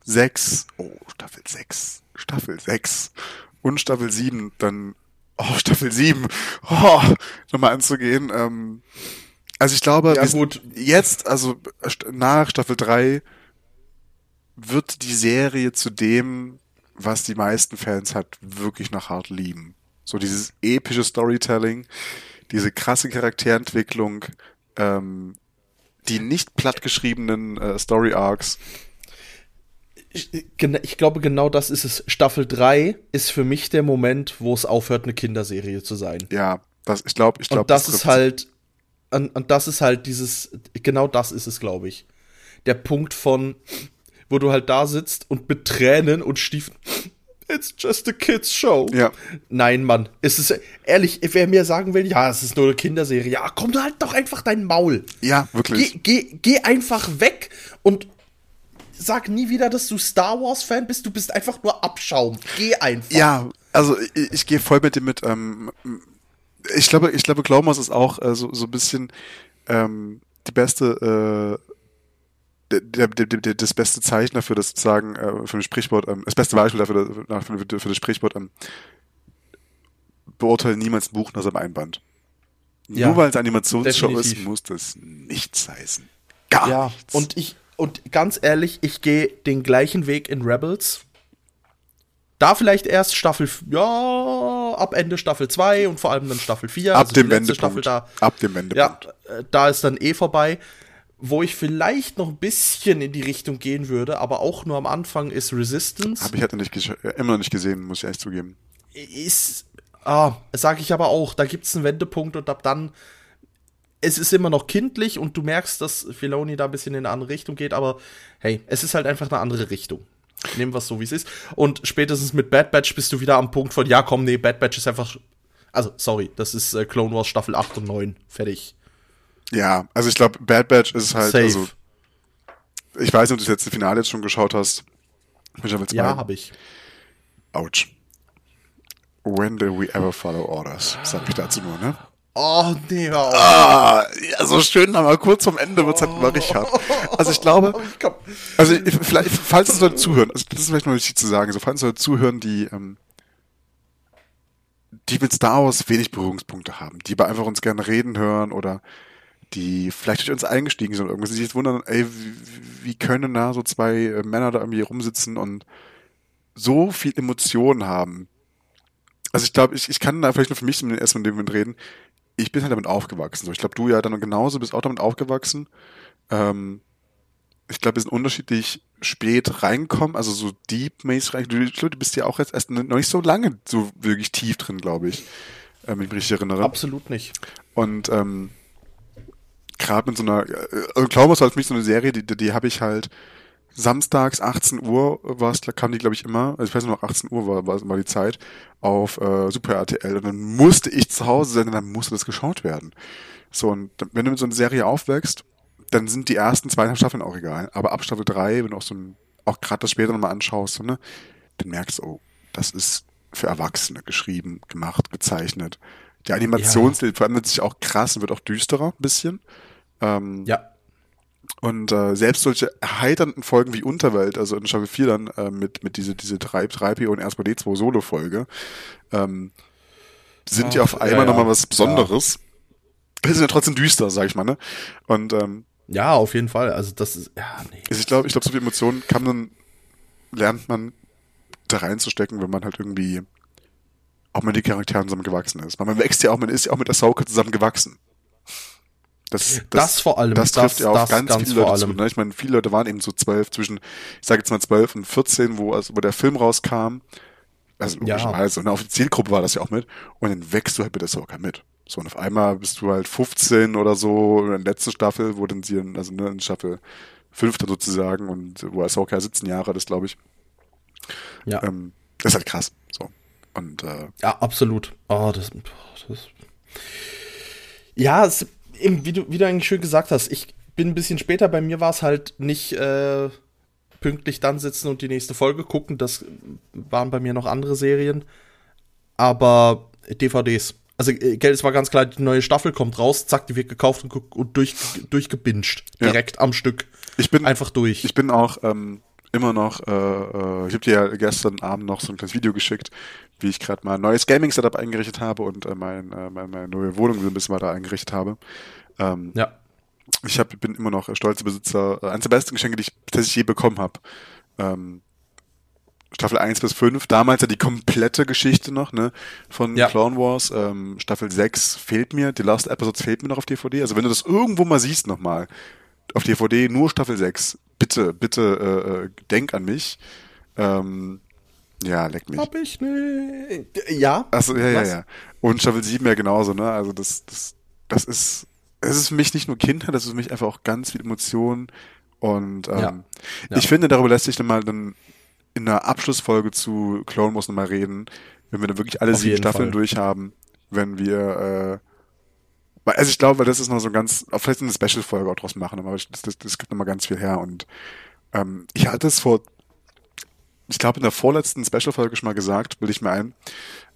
6, oh, Staffel 6, Staffel 6 und Staffel 7 dann, oh, Staffel 7, oh, nochmal anzugehen. Ähm, also ich glaube, Ja, gut. jetzt, also nach Staffel 3 wird die Serie zu dem, was die meisten Fans halt wirklich nach hart lieben. So dieses epische Storytelling, diese krasse Charakterentwicklung, ähm, die nicht plattgeschriebenen äh, Story Arcs. ich, ich, glaube, genau das ist es. Staffel 3 ist für mich der Moment, wo es aufhört, eine Kinderserie zu sein. Ja, das, ich glaube, ich glaube. Und das, das ist halt, und, und das ist halt dieses, genau das ist es, glaube ich. Der Punkt von, wo du halt da sitzt und mit Tränen und Stiefen. It's just a kids show. Ja. Nein, Mann. Es ist ehrlich, wer mir sagen will, ja, es ist nur eine Kinderserie. Ja, komm halt doch einfach dein Maul. Ja, wirklich. Geh, geh, geh einfach weg und sag nie wieder, dass du Star Wars Fan bist. Du bist einfach nur Abschaum. Geh einfach. Ja, also ich, ich gehe voll mit dir mit. Ähm, ich glaube, ich glaube, Glaubens ist auch äh, so, so ein bisschen ähm, die beste äh, der, der, der, das beste Zeichen dafür, das sozusagen äh, für ein Sprichwort, ähm, das beste Beispiel dafür, für, für, das Sprichwort, ähm, beurteile niemals ein Buch nach seinem Einband. Ja, Nur weil es Animationsshow ist, muss das nichts heißen. Gar ja, nichts. Und ich, und ganz ehrlich, ich gehe den gleichen Weg in Rebels. Da vielleicht erst Staffel, ja, ab Ende Staffel 2 und vor allem dann Staffel 4. Ab also dem Wendepunkt. Da, ab dem Wendepunkt. Ja, äh, da ist dann eh vorbei. Wo ich vielleicht noch ein bisschen in die Richtung gehen würde, aber auch nur am Anfang, ist Resistance. Habe ich halt nicht äh, immer noch nicht gesehen, muss ich ehrlich zugeben. Ist, ah, sage ich aber auch, da gibt es einen Wendepunkt und ab dann, es ist immer noch kindlich und du merkst, dass Filoni da ein bisschen in eine andere Richtung geht, aber hey, es ist halt einfach eine andere Richtung. Nehmen wir es so, wie es ist. Und spätestens mit Bad Batch bist du wieder am Punkt von, ja komm, nee, Bad Batch ist einfach, also sorry, das ist äh, Clone Wars Staffel 8 und 9, fertig. Ja, also ich glaube, Bad Batch ist halt, Safe. also ich weiß nicht, ob du das letzte Finale jetzt schon geschaut hast. ja, habe ich. Autsch. When did we ever follow orders? Sag ich dazu nur, ne? Oh, nee, hör Ah, ja, so schön, aber kurz vom Ende wird's halt immer richtig hart. Also ich glaube, also vielleicht, falls es Leute zuhören, also das ist vielleicht noch wichtig zu sagen, so falls es Leute zuhören, die, ähm, die mit Star Wars wenig Berührungspunkte haben, die aber einfach uns gerne reden hören oder die vielleicht durch uns eingestiegen sind irgendwie sich jetzt wundern, ey, wie, wie können da so zwei äh, Männer da irgendwie rumsitzen und so viel Emotionen haben. Also ich glaube, ich, ich kann da vielleicht nur für mich erstmal in dem Moment reden. Ich bin halt damit aufgewachsen. So, ich glaube, du ja dann genauso bist auch damit aufgewachsen. Ähm, ich glaube, wir sind unterschiedlich spät reinkommen, also so deep-mäßig rein. Du, du bist ja auch jetzt erst noch nicht so lange so wirklich tief drin, glaube ich, äh, wenn ich mich richtig erinnere. Absolut nicht. Und ähm, gerade mit so einer, äh, Clown war halt für mich so eine Serie, die, die, die habe ich halt samstags 18 Uhr war es, kam die glaube ich immer, also ich weiß noch 18 Uhr war, war, war die Zeit auf äh, Super RTL und dann musste ich zu Hause sein und dann musste das geschaut werden. So und wenn du mit so einer Serie aufwächst, dann sind die ersten zwei Staffeln auch egal, aber ab Staffel 3, wenn du auch so ein, auch gerade das später nochmal anschaust, so, ne, dann merkst du, oh, das ist für Erwachsene geschrieben, gemacht, gezeichnet. Der Animationsstil ja. verändert sich auch krass und wird auch düsterer ein bisschen. Ähm, ja. Und äh, selbst solche erheiternden Folgen wie Unterwelt, also in Staffel 4 dann äh, mit, mit diese, diese 3, 3P und R2D2 Solo-Folge, ähm, sind Ach, ja auf einmal ja, nochmal was Besonderes. Ja. Sind ja trotzdem düster, sag ich mal, ne? Und ähm, ja, auf jeden Fall. Also das ist, ja, nee. Also ich glaube, ich glaube, so viele Emotionen kann man, lernt man da reinzustecken, wenn man halt irgendwie auch mit den Charakteren zusammen gewachsen ist. Weil man wächst ja auch, man ist ja auch mit Ahsoka zusammen gewachsen. Das, das, das, vor allem. Das trifft das, ja auf ganz, ganz, viele Leute zu. Ne? Ich meine, viele Leute waren eben so zwölf, zwischen, ich sage jetzt mal zwölf und vierzehn, wo, also, wo der Film rauskam. Also. Ja. Auf die Zielgruppe war das ja auch mit. Und dann wächst du halt mit der Ahsoka mit. So, und auf einmal bist du halt 15 oder so, in der letzten Staffel, wo dann sie, in, also ne, in Staffel 5 sozusagen, und wo Ahsoka 17 Jahre das, glaube ich. Ja. Ähm, das ist halt krass. So. Und, äh, ja, absolut. Oh, das, das ja, es, eben, wie du, wie du eigentlich schön gesagt hast, ich bin ein bisschen später, bei mir war es halt nicht äh, pünktlich dann sitzen und die nächste Folge gucken. Das waren bei mir noch andere Serien. Aber DVDs. Also, äh, Geld, es war ganz klar, die neue Staffel kommt raus, zack, die wird gekauft und, und durch, durchgebinged. Direkt ja. am Stück. Ich bin einfach durch. Ich bin auch ähm, immer noch, äh, äh, ich habe dir ja gestern Abend noch so ein kleines Video geschickt, wie ich gerade mal ein neues Gaming-Setup eingerichtet habe und äh, mein, äh, meine, neue Wohnung so ein bisschen weiter eingerichtet habe. Ähm, ja. Ich hab, bin immer noch stolzer Besitzer, äh, eines der besten Geschenke, die ich tatsächlich je bekommen habe. Ähm, Staffel 1 bis 5, damals ja die komplette Geschichte noch, ne, von ja. Clone Wars. Ähm, Staffel 6 fehlt mir, die Last Episodes fehlt mir noch auf DVD. Also wenn du das irgendwo mal siehst nochmal, auf DVD nur Staffel 6, bitte, bitte, äh, denk an mich. Ähm, ja, leck mich. Hab ich nicht. Ja. Achso, ja, ja, ja. Und Staffel 7 ja genauso, ne? Also das, das, das ist, es ist für mich nicht nur Kindheit, das ist für mich einfach auch ganz viel Emotionen. Und ähm, ja. Ja. ich finde, darüber lässt sich dann mal dann in einer Abschlussfolge zu Clone Wars nochmal reden, wenn wir dann wirklich alle Auf sieben Staffeln Fall. durchhaben, wenn wir äh, also ich glaube, das ist noch so ganz, vielleicht eine Special-Folge auch draus machen, aber das, das, das gibt nochmal ganz viel her. Und ähm, ich hatte es vor ich glaube, in der vorletzten Special-Folge schon mal gesagt, will ich mir ein,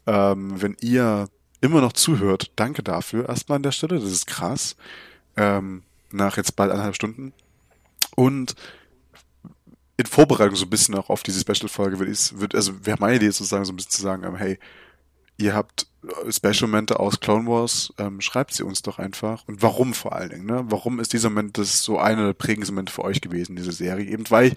ähm, wenn ihr immer noch zuhört, danke dafür erstmal an der Stelle, das ist krass. Ähm, nach jetzt bald eineinhalb Stunden. Und in Vorbereitung so ein bisschen auch auf diese Special-Folge wird, also wäre meine Idee sozusagen so ein bisschen zu sagen, ähm, hey, ihr habt äh, Special-Momente aus Clone Wars, ähm, schreibt sie uns doch einfach. Und warum vor allen Dingen, ne? Warum ist dieser Moment das so eine der prägendsten Momente für euch gewesen, diese Serie? Eben weil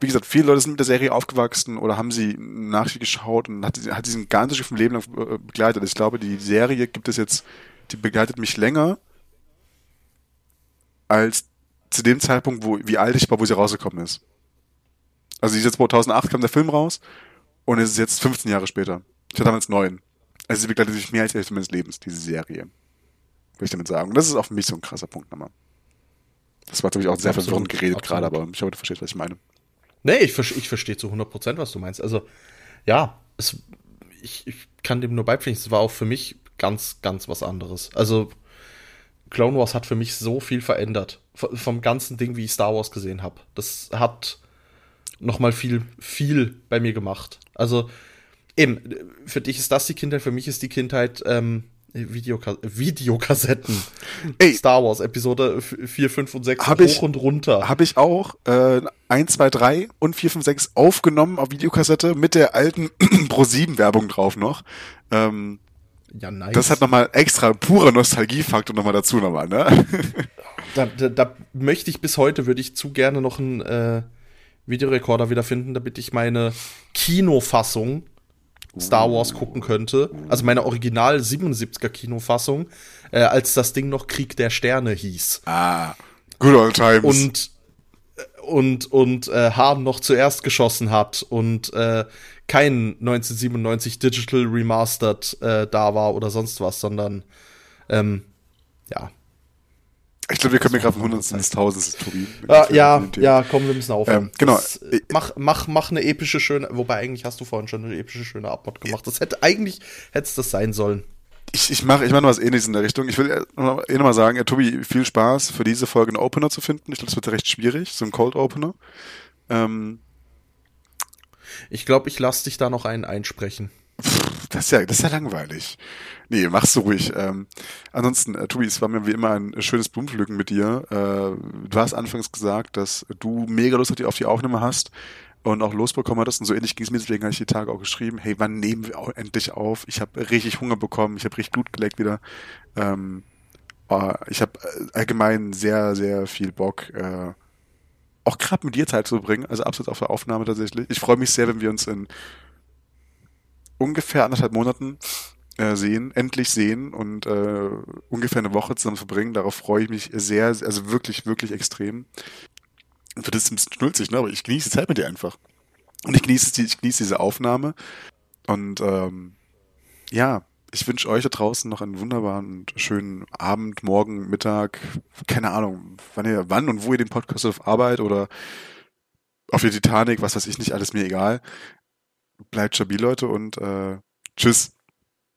wie gesagt, viele Leute sind mit der Serie aufgewachsen oder haben sie nachgeschaut und hat, hat diesen ganzen Schiff im Leben lang äh, begleitet. Ich glaube, die Serie gibt es jetzt, die begleitet mich länger als zu dem Zeitpunkt, wo, wie alt ich war, wo sie rausgekommen ist. Also jetzt 2008 kam der Film raus und es ist jetzt 15 Jahre später. Ich war damals neun. Also sie begleitet mich mehr als die Hälfte meines Lebens, diese Serie. Will ich damit sagen. Und das ist auch für mich so ein krasser Punkt nochmal. Das war, glaube ich, auch sehr Absolut. verwirrend geredet Absolut. gerade, aber ich hoffe, du verstehst, was ich meine. Nee, ich, ich verstehe zu 100%, was du meinst. Also, ja, es, ich, ich kann dem nur beipflichten. Es war auch für mich ganz, ganz was anderes. Also, Clone Wars hat für mich so viel verändert. Vom ganzen Ding, wie ich Star Wars gesehen habe. Das hat nochmal viel, viel bei mir gemacht. Also, eben, für dich ist das die Kindheit, für mich ist die Kindheit ähm, Videoka Videokassetten. Ey, Star Wars Episode 4, 5 und 6 hab hoch ich, und runter. Habe ich auch äh, 1, 2, 3 und 4, 5, 6 aufgenommen auf Videokassette mit der alten Pro 7 Werbung drauf noch. Ähm, ja, nice. Das hat nochmal extra pure Nostalgiefaktor nochmal dazu nochmal, ne? da, da, da möchte ich bis heute, würde ich zu gerne noch einen äh, Videorekorder wiederfinden, damit ich meine Kinofassung Star Wars gucken könnte. Also meine Original 77er Kinofassung, äh, als das Ding noch Krieg der Sterne hieß. Ah, good old times. Und und und äh, Hahn noch zuerst geschossen hat und äh, kein 1997 Digital Remastered äh, da war oder sonst was, sondern ähm, ja, ich glaube, wir kommen ja gerade von Hundertstel ins Tausendste, Tobi. Ah, ja, ja, komm, wir müssen aufhören. Ähm, genau. Das, äh, mach, mach, mach eine epische, schöne, wobei eigentlich hast du vorhin schon eine epische, schöne Abmod gemacht. Das hätte, eigentlich hätte es das sein sollen. Ich, ich mache ich mach noch was ähnliches in der Richtung. Ich will eh nochmal sagen, ja, Tobi, viel Spaß für diese Folge einen Opener zu finden. Ich glaube, das wird recht schwierig, so ein Cold Opener. Ähm, ich glaube, ich lasse dich da noch einen einsprechen. Das ist ja, das ist ja langweilig. Nee, du ruhig. Ähm, ansonsten, äh, Tobi, es war mir wie immer ein schönes Blumenpflücken mit dir. Äh, du hast anfangs gesagt, dass du mega Lust auf die Aufnahme hast und auch losbekommen hattest und so ähnlich ging es mir, deswegen habe ich die Tage auch geschrieben, hey, wann nehmen wir auch endlich auf? Ich habe richtig Hunger bekommen, ich habe richtig Blut geleckt wieder. Ähm, oh, ich habe äh, allgemein sehr, sehr viel Bock, äh, auch gerade mit dir Zeit zu bringen, also absolut auf der Aufnahme tatsächlich. Ich freue mich sehr, wenn wir uns in ungefähr anderthalb Monaten äh, sehen, endlich sehen und äh, ungefähr eine Woche zusammen verbringen. Darauf freue ich mich sehr, also wirklich, wirklich extrem. Wird es ein bisschen schnulzig, ne? Aber ich genieße die Zeit mit dir einfach. Und ich genieße, die, ich genieße diese Aufnahme. Und ähm, ja, ich wünsche euch da draußen noch einen wunderbaren und schönen Abend, Morgen, Mittag, keine Ahnung, wann ihr, wann und wo ihr den Podcast auf Arbeit oder auf der Titanic, was weiß ich nicht, alles mir egal. Bleibt stabil, Leute, und äh, tschüss.